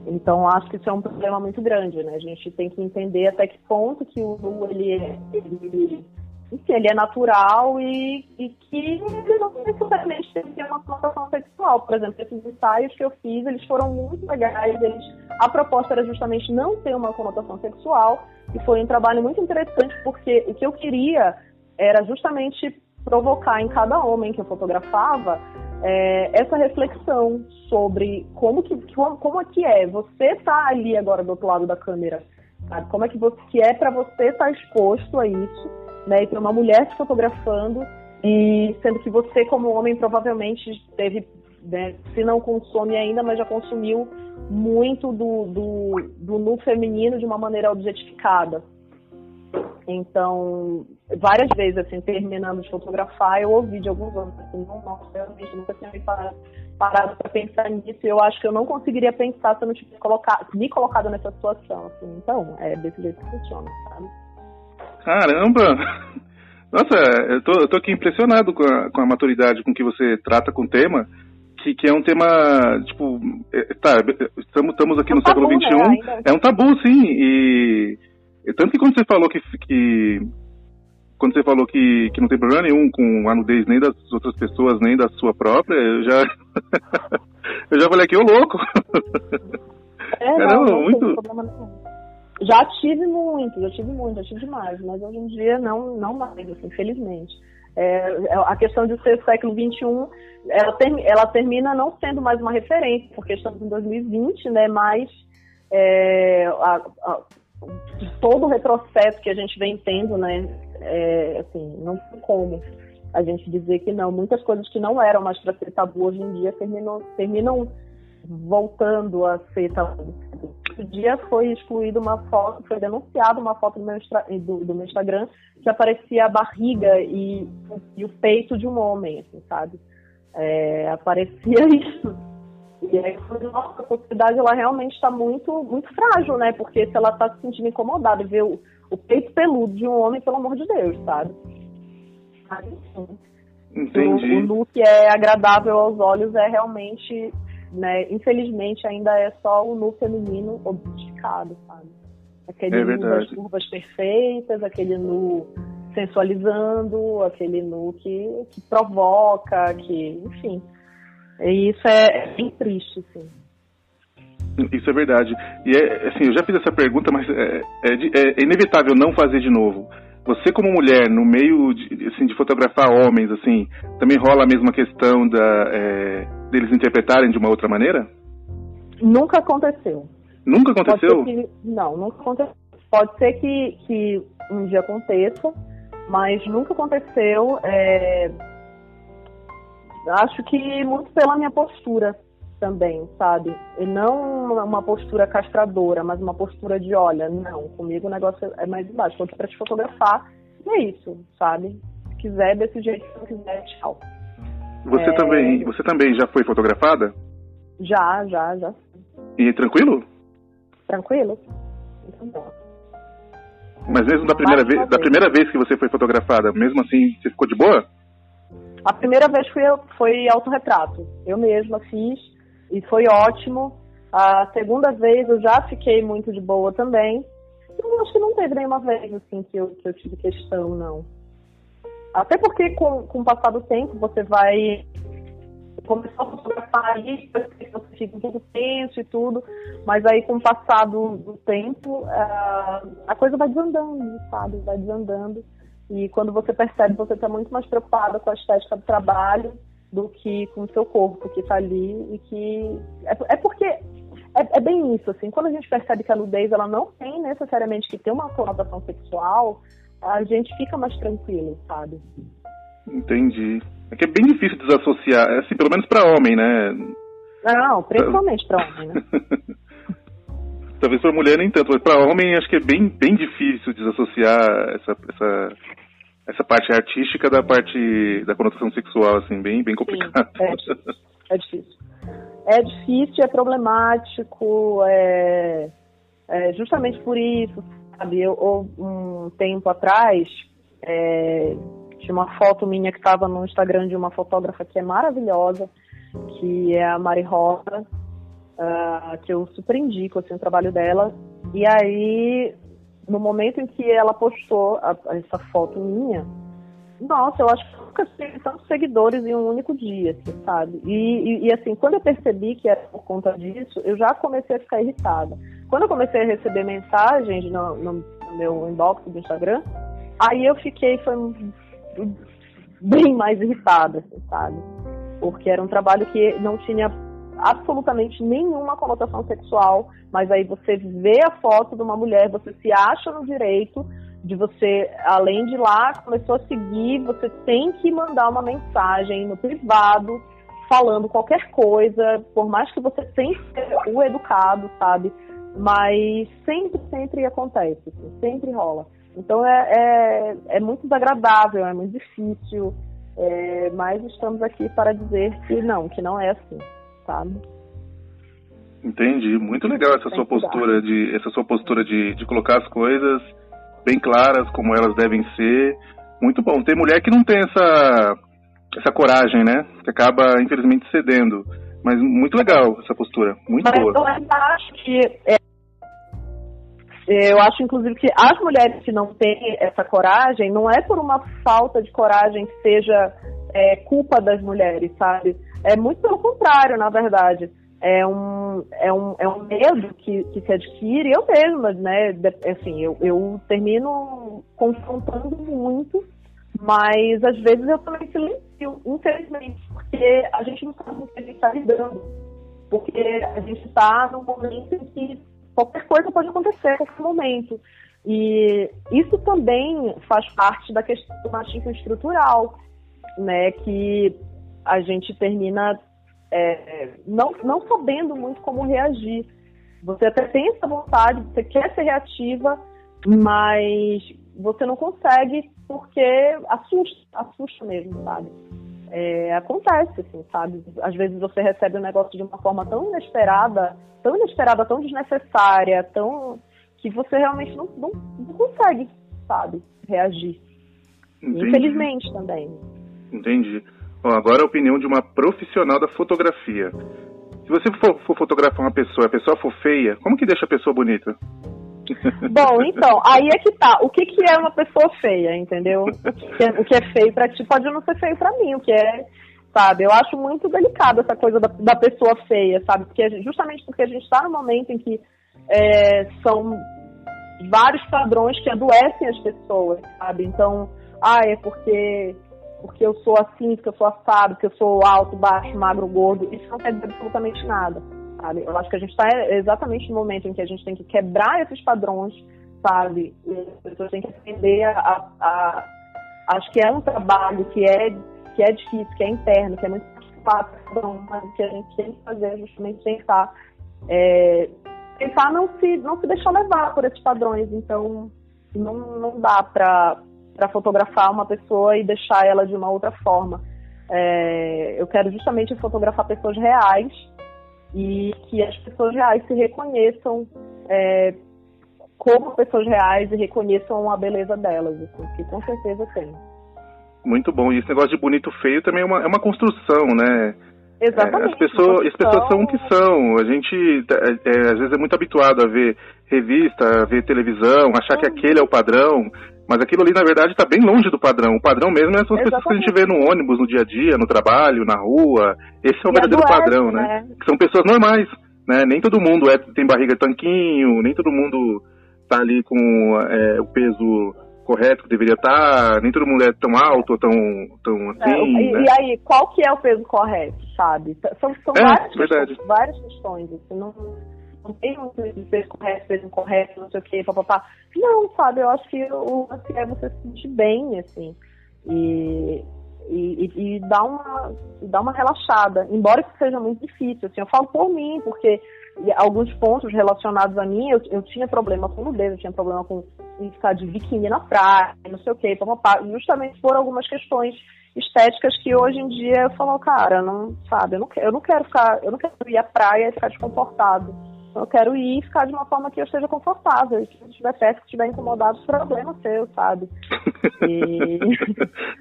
Então acho que isso é um problema muito grande, né? A gente tem que entender até que ponto que o nu ele é, ele, enfim, ele é natural e, e que ele não necessariamente tem que ter uma conotação sexual. Por exemplo, esses ensaios que eu fiz, eles foram muito legais. Eles, a proposta era justamente não ter uma conotação sexual e foi um trabalho muito interessante porque o que eu queria era justamente provocar em cada homem que eu fotografava é, essa reflexão sobre como que como é que é você tá ali agora do outro lado da câmera, sabe? Como é que, você, que é para você estar tá exposto a isso, né? E ter uma mulher te fotografando e sendo que você como homem provavelmente teve, né, se não consome ainda, mas já consumiu muito do, do, do nu feminino de uma maneira objetificada, então, várias vezes, assim, terminando de fotografar, eu ouvi de alguns anos, assim, não, nossa, realmente nunca tinha me parado, parado para pensar nisso. Eu acho que eu não conseguiria pensar se eu não tivesse colocado, me colocado nessa situação, assim. Então, é desse jeito que funciona, sabe? Caramba! Nossa, eu tô, eu tô aqui impressionado com a, com a maturidade com que você trata com o tema, que, que é um tema, tipo, é, tá, estamos, estamos aqui é um no tabu, século XXI, né? é um tabu, sim, e tanto que quando você falou que, que quando você falou que, que não tem problema nenhum com a nudez nem das outras pessoas, nem da sua própria, eu já eu já falei aqui, ô louco. É, Caramba, não, não muito. Já tive muito, já tive muito, já tive demais, mas hoje em dia não, não mais, assim, felizmente. É, a questão de ser século XXI, ela, ter, ela termina não sendo mais uma referência, porque estamos em 2020, né? Mas é, a, a, todo o retrocesso que a gente vem tendo, né? É, assim, não tem como a gente dizer que não. Muitas coisas que não eram mais para ser tabu hoje em dia terminam, terminam voltando a ser tabu. Outro dia foi excluída uma foto, foi denunciada uma foto do meu, do, do meu, Instagram que aparecia a barriga e, e o peito de um homem, assim, sabe? É, aparecia isso. E aí eu falei, nossa, a sociedade ela realmente está muito, muito frágil, né? Porque se ela está se sentindo incomodada ver o, o peito peludo de um homem, pelo amor de Deus, sabe? Entendi. O, o look é agradável aos olhos, é realmente, né? Infelizmente ainda é só o nu feminino objetificado, sabe? Aquele é nu das curvas perfeitas, aquele nu sensualizando, aquele nu que, que provoca, que, enfim. E isso é bem triste, sim. Isso é verdade. E é assim, eu já fiz essa pergunta, mas é, é, é inevitável não fazer de novo. Você como mulher, no meio de, assim, de fotografar homens, assim, também rola a mesma questão da, é, deles interpretarem de uma outra maneira? Nunca aconteceu. Nunca aconteceu? Que, não, nunca aconteceu. Pode ser que, que um dia aconteça, mas nunca aconteceu. É... Acho que muito pela minha postura também, sabe? E não uma postura castradora, mas uma postura de, olha, não, comigo o negócio é mais embaixo, vou para te fotografar, e é isso, sabe? Se quiser, desse jeito, se não quiser, tchau. Você, é... também, você também já foi fotografada? Já, já, já. E tranquilo? Tranquilo. Muito bom. Mas mesmo da primeira vez, da primeira vez que você foi fotografada, mesmo assim, você ficou de boa? A primeira vez foi, foi autorretrato. Eu mesma fiz e foi ótimo. A segunda vez eu já fiquei muito de boa também. Eu acho que não teve nenhuma vez assim que eu, que eu tive questão, não. Até porque com, com o passar do tempo você vai começar a fotografar ali, você fica um pouco tenso e tudo, mas aí com o passar do, do tempo a coisa vai desandando, sabe? Vai desandando. E quando você percebe, você está muito mais preocupada com a estética do trabalho do que com o seu corpo que está ali e que é, é porque é, é, bem isso assim quando a gente percebe que a nudez ela não tem necessariamente que ter uma conotação sexual a gente fica mais tranquilo sabe? Entendi. É que é bem difícil desassociar é assim pelo menos para homem né? Não principalmente para homem né? Talvez para mulher nem tanto mas para homem acho que é bem bem difícil desassociar essa essa essa parte artística da parte da conotação sexual, assim, bem, bem complicado. Sim, é, difícil. é difícil. É difícil, é problemático, é, é justamente por isso, sabe? Eu, um tempo atrás, é, tinha uma foto minha que estava no Instagram de uma fotógrafa que é maravilhosa, que é a Mari Rosa, uh, que eu super indico assim, o trabalho dela. E aí no momento em que ela postou a, essa foto minha, nossa, eu acho que nunca tive tantos seguidores em um único dia, assim, sabe? E, e, e, assim, quando eu percebi que era por conta disso, eu já comecei a ficar irritada. Quando eu comecei a receber mensagens no, no, no meu inbox do Instagram, aí eu fiquei foi, bem mais irritada, assim, sabe? Porque era um trabalho que não tinha absolutamente nenhuma conotação sexual, mas aí você vê a foto de uma mulher, você se acha no direito de você, além de lá, começou a seguir, você tem que mandar uma mensagem no privado falando qualquer coisa, por mais que você tenha o educado, sabe? Mas sempre, sempre acontece, assim, sempre rola. Então é, é, é muito desagradável, é muito difícil, é, mas estamos aqui para dizer que não, que não é assim sabe? Entendi, muito legal essa sua postura de essa sua postura de, de colocar as coisas bem claras como elas devem ser. Muito bom. Tem mulher que não tem essa essa coragem, né? Que acaba infelizmente cedendo. Mas muito legal essa postura, muito Mas boa. Eu acho que é, eu acho inclusive que as mulheres que não têm essa coragem não é por uma falta de coragem que seja é, culpa das mulheres, sabe? É muito pelo contrário, na verdade. É um, é um, é um medo que, que se adquire. Eu mesma, né? Assim, eu, eu termino confrontando muito Mas às vezes eu também silencio, infelizmente, porque a gente não sabe o que a gente está lidando. Porque a gente está num momento em que qualquer coisa pode acontecer a qualquer momento. E isso também faz parte da questão do machismo estrutural, né? Que a gente termina é, não, não sabendo muito como reagir. Você até tem essa vontade, você quer ser reativa, mas você não consegue porque assusta, assusta mesmo, sabe? É, acontece, assim, sabe? Às vezes você recebe um negócio de uma forma tão inesperada, tão inesperada, tão desnecessária, tão que você realmente não, não, não consegue, sabe, reagir. Entendi. Infelizmente também. Entendi. Bom, agora a opinião de uma profissional da fotografia. Se você for, for fotografar uma pessoa, a pessoa for feia, como que deixa a pessoa bonita? Bom, então, aí é que tá. O que, que é uma pessoa feia, entendeu? O que é, o que é feio pra ti pode não ser feio pra mim, o que é, sabe? Eu acho muito delicado essa coisa da, da pessoa feia, sabe? Porque justamente porque a gente tá no momento em que é, são vários padrões que adoecem as pessoas, sabe? Então, ah, é porque porque eu sou assim, porque eu sou assado, porque eu sou alto, baixo, magro, gordo. Isso não quer dizer absolutamente nada. Sabe? Eu acho que a gente está exatamente no momento em que a gente tem que quebrar esses padrões, sabe? E as pessoas têm que aprender a, a, a, Acho que é um trabalho que é, que é difícil, que é interno, que é muito fácil, mas o que a gente tem que fazer é justamente tentar. É, tentar não se, não se deixar levar por esses padrões. Então, não, não dá para fotografar uma pessoa e deixar ela de uma outra forma. É, eu quero justamente fotografar pessoas reais e que as pessoas reais se reconheçam é, como pessoas reais e reconheçam a beleza delas, assim, que com certeza tem. Muito bom. E esse negócio de bonito feio também é uma, é uma construção, né? Exatamente. É, as, pessoas, as pessoas são o que são. A gente, é, é, às vezes, é muito habituado a ver revista, a ver televisão, achar que aquele é o padrão. Mas aquilo ali, na verdade, está bem longe do padrão. O padrão mesmo é são as pessoas que a gente vê no ônibus, no dia a dia, no trabalho, na rua. Esse é o e verdadeiro padrão, né? né? São pessoas normais, né? Nem todo mundo é, tem barriga tanquinho, nem todo mundo tá ali com é, o peso correto que deveria estar, tá, nem todo mundo é tão alto ou tão, tão é, assim. É, e, né? e, aí, qual que é o peso correto, sabe? São, são é, várias, questões, várias questões. Assim, não, não tem um peso correto, peso incorreto, não sei o que, papapá. Não, sabe, eu acho que o lance é você se sentir bem, assim. E, e, e, dar, uma, dar uma relaxada, embora isso seja muito difícil. Assim, eu falo por mim, porque alguns pontos relacionados a mim, eu, eu tinha problema com nudez, eu tinha problema com ficar de biquíni na praia, não sei o que, justamente por algumas questões estéticas que hoje em dia eu falo, cara, não, sabe, eu não, eu não quero ficar, eu não quero ir à praia e ficar desconfortado. Eu quero ir e ficar de uma forma que eu esteja confortável. E se estiver perto, que estiver incomodado, problema seu, sabe? E...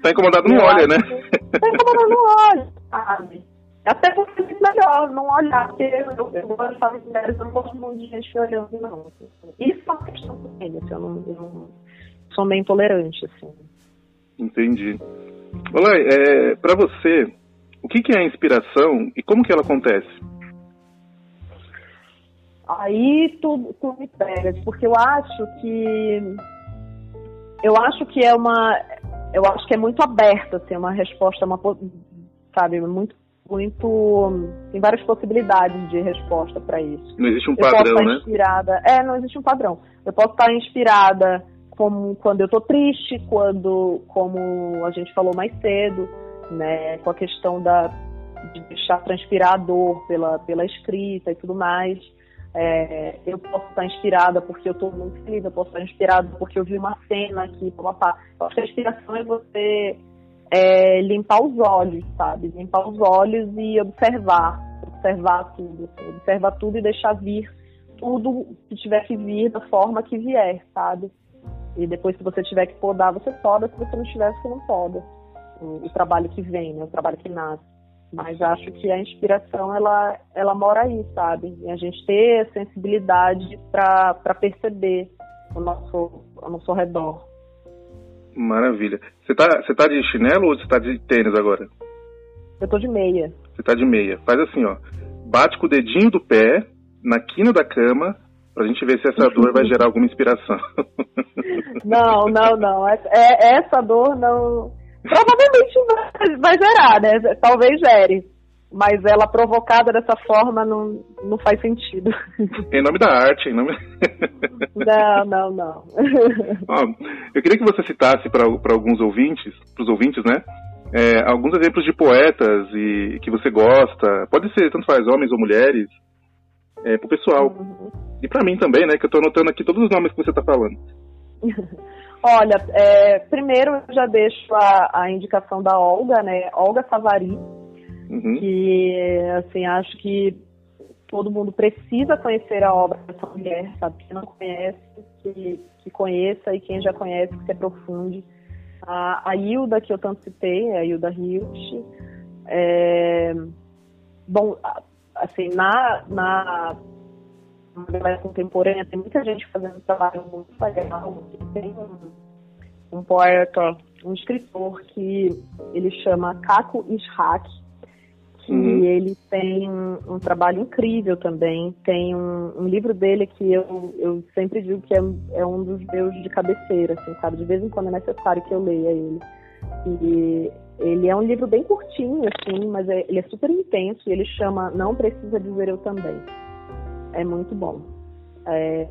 tá incomodado, não olha, né? Tá incomodado, não olha, sabe? Até porque é melhor não olhar, porque eu, eu, eu gosto de falar de mulheres, eu não gosto muito de gente olhando, não. Isso é uma questão também, assim, eu não, eu não sou meio intolerante, assim. Entendi. Olá, é, para você, o que, que é a inspiração e como que ela acontece? Aí tu, tu me pega, porque eu acho que eu acho que é uma eu acho que é muito aberta assim, uma resposta uma sabe, muito muito tem várias possibilidades de resposta para isso. Não existe um padrão, né? Inspirada, é, não existe um padrão. Eu posso estar inspirada como quando eu tô triste, quando como a gente falou mais cedo, né, com a questão da de deixar transpirar a dor pela pela escrita e tudo mais. É, eu posso estar inspirada porque eu estou muito feliz, eu posso estar inspirada porque eu vi uma cena aqui, papapá. Eu acho que a inspiração é você é, limpar os olhos, sabe? Limpar os olhos e observar, observar tudo, assim, observar tudo e deixar vir tudo que tiver que vir da forma que vier, sabe? E depois, se você tiver que podar, você poda, se você não tiver, você não poda. O, trabalho que vem, né? O trabalho que nasce. Mas acho que a inspiração ela, ela mora aí, sabe? E a gente ter sensibilidade para perceber o nosso, ao nosso redor. Maravilha. Você tá, você tá de chinelo ou você tá de tênis agora? Eu tô de meia. Você tá de meia. Faz assim, ó. Bate com o dedinho do pé na quina da cama, Pra gente ver se essa dor vai gerar alguma inspiração. Não, não, não. É, essa dor não. Provavelmente vai gerar, né? Talvez gere. Mas ela provocada dessa forma não, não faz sentido. Em nome da arte, em nome. Não, não, não. Ó, eu queria que você citasse para alguns ouvintes, para os ouvintes, né? É, alguns exemplos de poetas e que você gosta. Pode ser, tanto faz, homens ou mulheres, é, pro pessoal. Uhum. E para mim também, né? Que eu tô anotando aqui todos os nomes que você tá falando. Olha, é, primeiro eu já deixo a, a, indicação da Olga, né? Olga Savari, uhum. que assim, acho que todo mundo precisa conhecer a obra dessa mulher, sabe? Quem não conhece, que, que conheça, e quem já conhece, que se aprofunde. A, a Hilda, que eu tanto citei, é a Hilda Hilst. É, bom, assim, na, na galera contemporânea, tem muita gente fazendo trabalho muito legal. Tem um, um poeta, um escritor que ele chama Kako Ishak, que uhum. ele tem um, um, trabalho incrível também. Tem um, um, livro dele que eu, eu sempre digo que é, é um dos meus de cabeceira, assim, sabe? De vez em quando é necessário que eu leia ele. E ele é um livro bem curtinho, assim, mas é, ele é super intenso e ele chama Não Precisa Dizer Eu Também. É muito bom. É,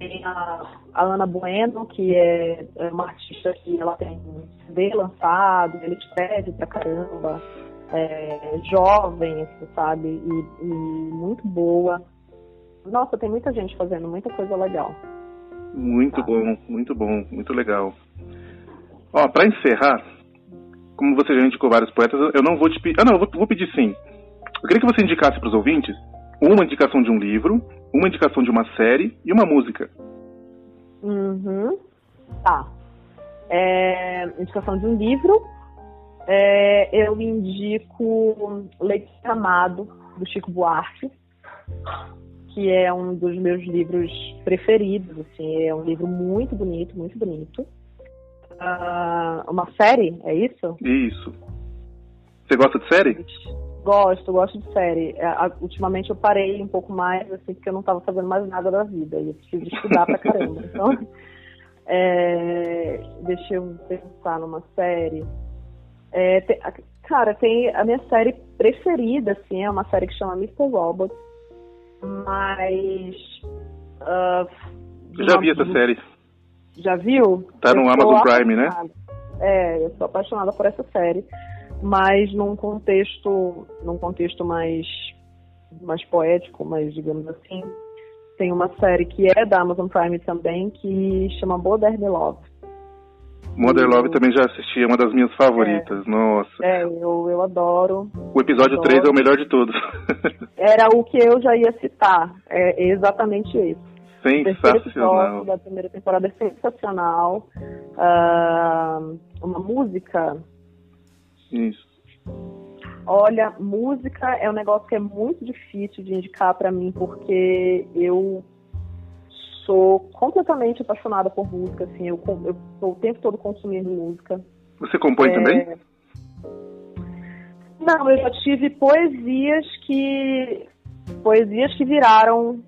tem a, a, Ana Bueno, que é, é, uma artista que ela tem CD lançado, ele escreve pra caramba, é, jovem, assim, sabe? E, e muito boa. Nossa, tem muita gente fazendo muita coisa legal. Muito tá. bom, muito bom, muito legal. Ó, para encerrar, como você já indicou vários poetas, eu não vou te pedir. Ah, não, eu vou, vou pedir sim. Eu queria que você indicasse para os ouvintes uma indicação de um livro, uma indicação de uma série e uma música. Uhum. Tá. É, indicação de um livro. É, eu indico Leite Amado, do Chico Buarque, que é um dos meus livros preferidos. Assim, é um livro muito bonito, muito bonito uh, uma série, é isso? Isso. Você gosta de série? Gosto, gosto de série. É, ultimamente eu parei um pouco mais, assim, porque eu não estava fazendo mais nada da vida e eu preciso estudar pra caramba. Então, é, deixa eu pensar numa série. É, tem, cara, tem a minha série preferida, assim, é uma série que chama Mr. Robot, mas. Uh, eu já vi essa série. Já viu? Tá no Amazon Prime, né? É, eu sou apaixonada por essa série, mas num contexto, num contexto mais, mais poético, mais digamos assim, tem uma série que é da Amazon Prime também que chama Modern Love. Modern Love também já assisti, é uma das minhas favoritas, é, nossa. É, eu, eu adoro. O episódio adoro. 3 é o melhor de todos. Era o que eu já ia citar, é exatamente isso. Sensacional. O da primeira temporada é sensacional. Uh, uma música. Isso. Olha, música é um negócio que é muito difícil de indicar para mim, porque eu sou completamente apaixonada por música, assim, eu, eu tô o tempo todo consumindo música. Você compõe é... também? Não, eu já tive poesias que poesias que viraram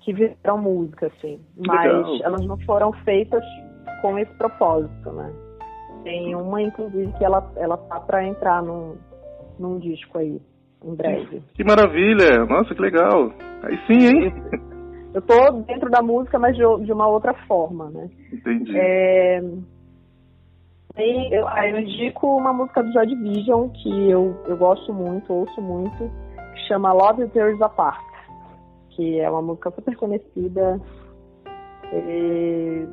que viram música, assim. Mas Legal. elas não foram feitas com esse propósito, né? Tem uma, inclusive, que ela, ela tá para entrar num, num disco aí, em breve. Que maravilha! Nossa, que legal! Aí sim, hein? Eu tô dentro da música, mas de, de uma outra forma, né? Entendi. É... E eu, eu indico uma música do Joy Division, que eu, eu gosto muito, ouço muito, que chama Love Tears Apart que é uma música super conhecida. E,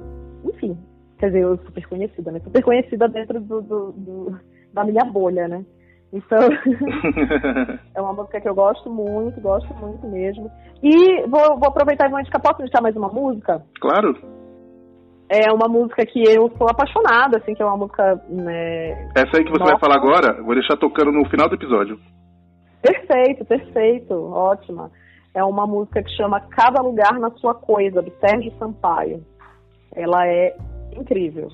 enfim, quer dizer, eu super conhecida, né? Super conhecida dentro do, do, do da minha bolha, né? Então, é uma música que eu gosto muito, gosto muito mesmo. E vou, vou aproveitar e vou indicar, posso indicar mais uma música? Claro. É uma música que eu sou apaixonada, assim, que é uma música. Né, Essa aí que você Nossa. vai falar agora, vou deixar tocando no final do episódio. Perfeito, perfeito, ótima é uma música que chama Cada Lugar na Sua Coisa, do Sérgio Sampaio. Ela é incrível.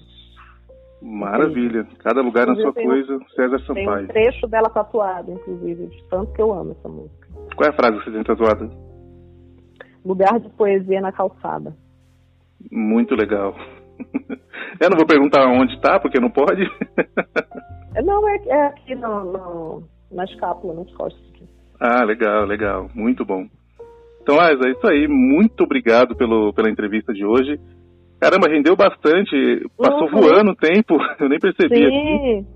Maravilha. Cada lugar na sua coisa, César Sampaio. Tem um trecho dela tatuado, inclusive, de tanto que eu amo essa música. Qual é a frase que você tem tatuada? Lugar de Poesia na Calçada. Muito legal. Eu não vou perguntar onde está, porque não pode. não, é, é aqui no, no, na escápula, nas costas. Ah, legal, legal. Muito bom. Então, Asa, é isso aí. Muito obrigado pelo, pela entrevista de hoje. Caramba, rendeu bastante. Passou uhum. voando o tempo. Eu nem percebi. Sim.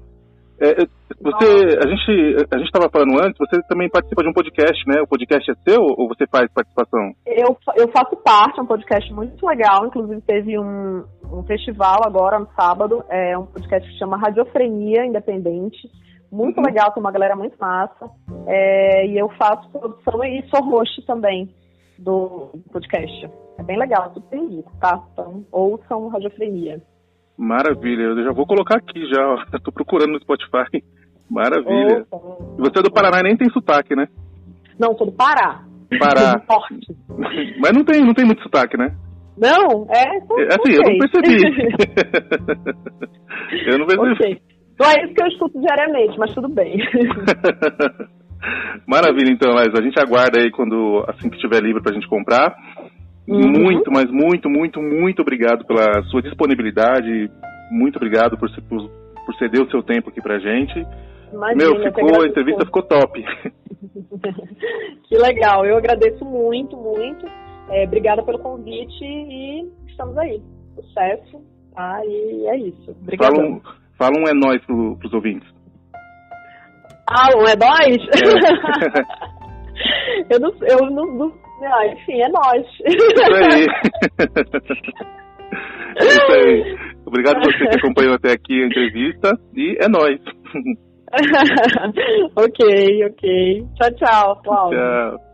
É, é você, a gente, a gente estava falando antes. Você também participa de um podcast, né? O podcast é seu ou você faz participação? Eu, eu faço parte. É um podcast muito legal. Inclusive teve um, um festival agora no sábado. É um podcast que chama Radiofrenia Independente. Muito uhum. legal, tem uma galera muito massa. É, e eu faço produção e sou host também do podcast. É bem legal, tudo tem indico, tá? Então, ouçam Radiofrenia. Maravilha, eu já vou colocar aqui já, estou procurando no Spotify. Maravilha. Você é do Paraná e nem tem sotaque, né? Não, sou do Pará. Pará. Forte. Mas não tem, não tem muito sotaque, né? Não, é. é assim, eu não percebi. eu não percebi. Okay. Não é isso que eu escuto diariamente, mas tudo bem. Maravilha, então, Laís. A gente aguarda aí quando assim que estiver livre para a gente comprar. Uhum. Muito, mas muito, muito, muito obrigado pela sua disponibilidade. Muito obrigado por, por, por ceder o seu tempo aqui pra gente. Imagina, Meu, ficou, a entrevista ficou top. que legal, eu agradeço muito, muito. É, obrigada pelo convite e estamos aí. Sucesso, tá? E é isso. Obrigada. Fala um, fala um é nóis pro, pros ouvintes. Ah, um é nós? É. eu não, eu não, não ah, enfim, é nós. Isso aí. é isso aí. Obrigado a você que acompanhou até aqui a entrevista e é nós. ok, ok. Tchau, tchau, Paulo. Tchau.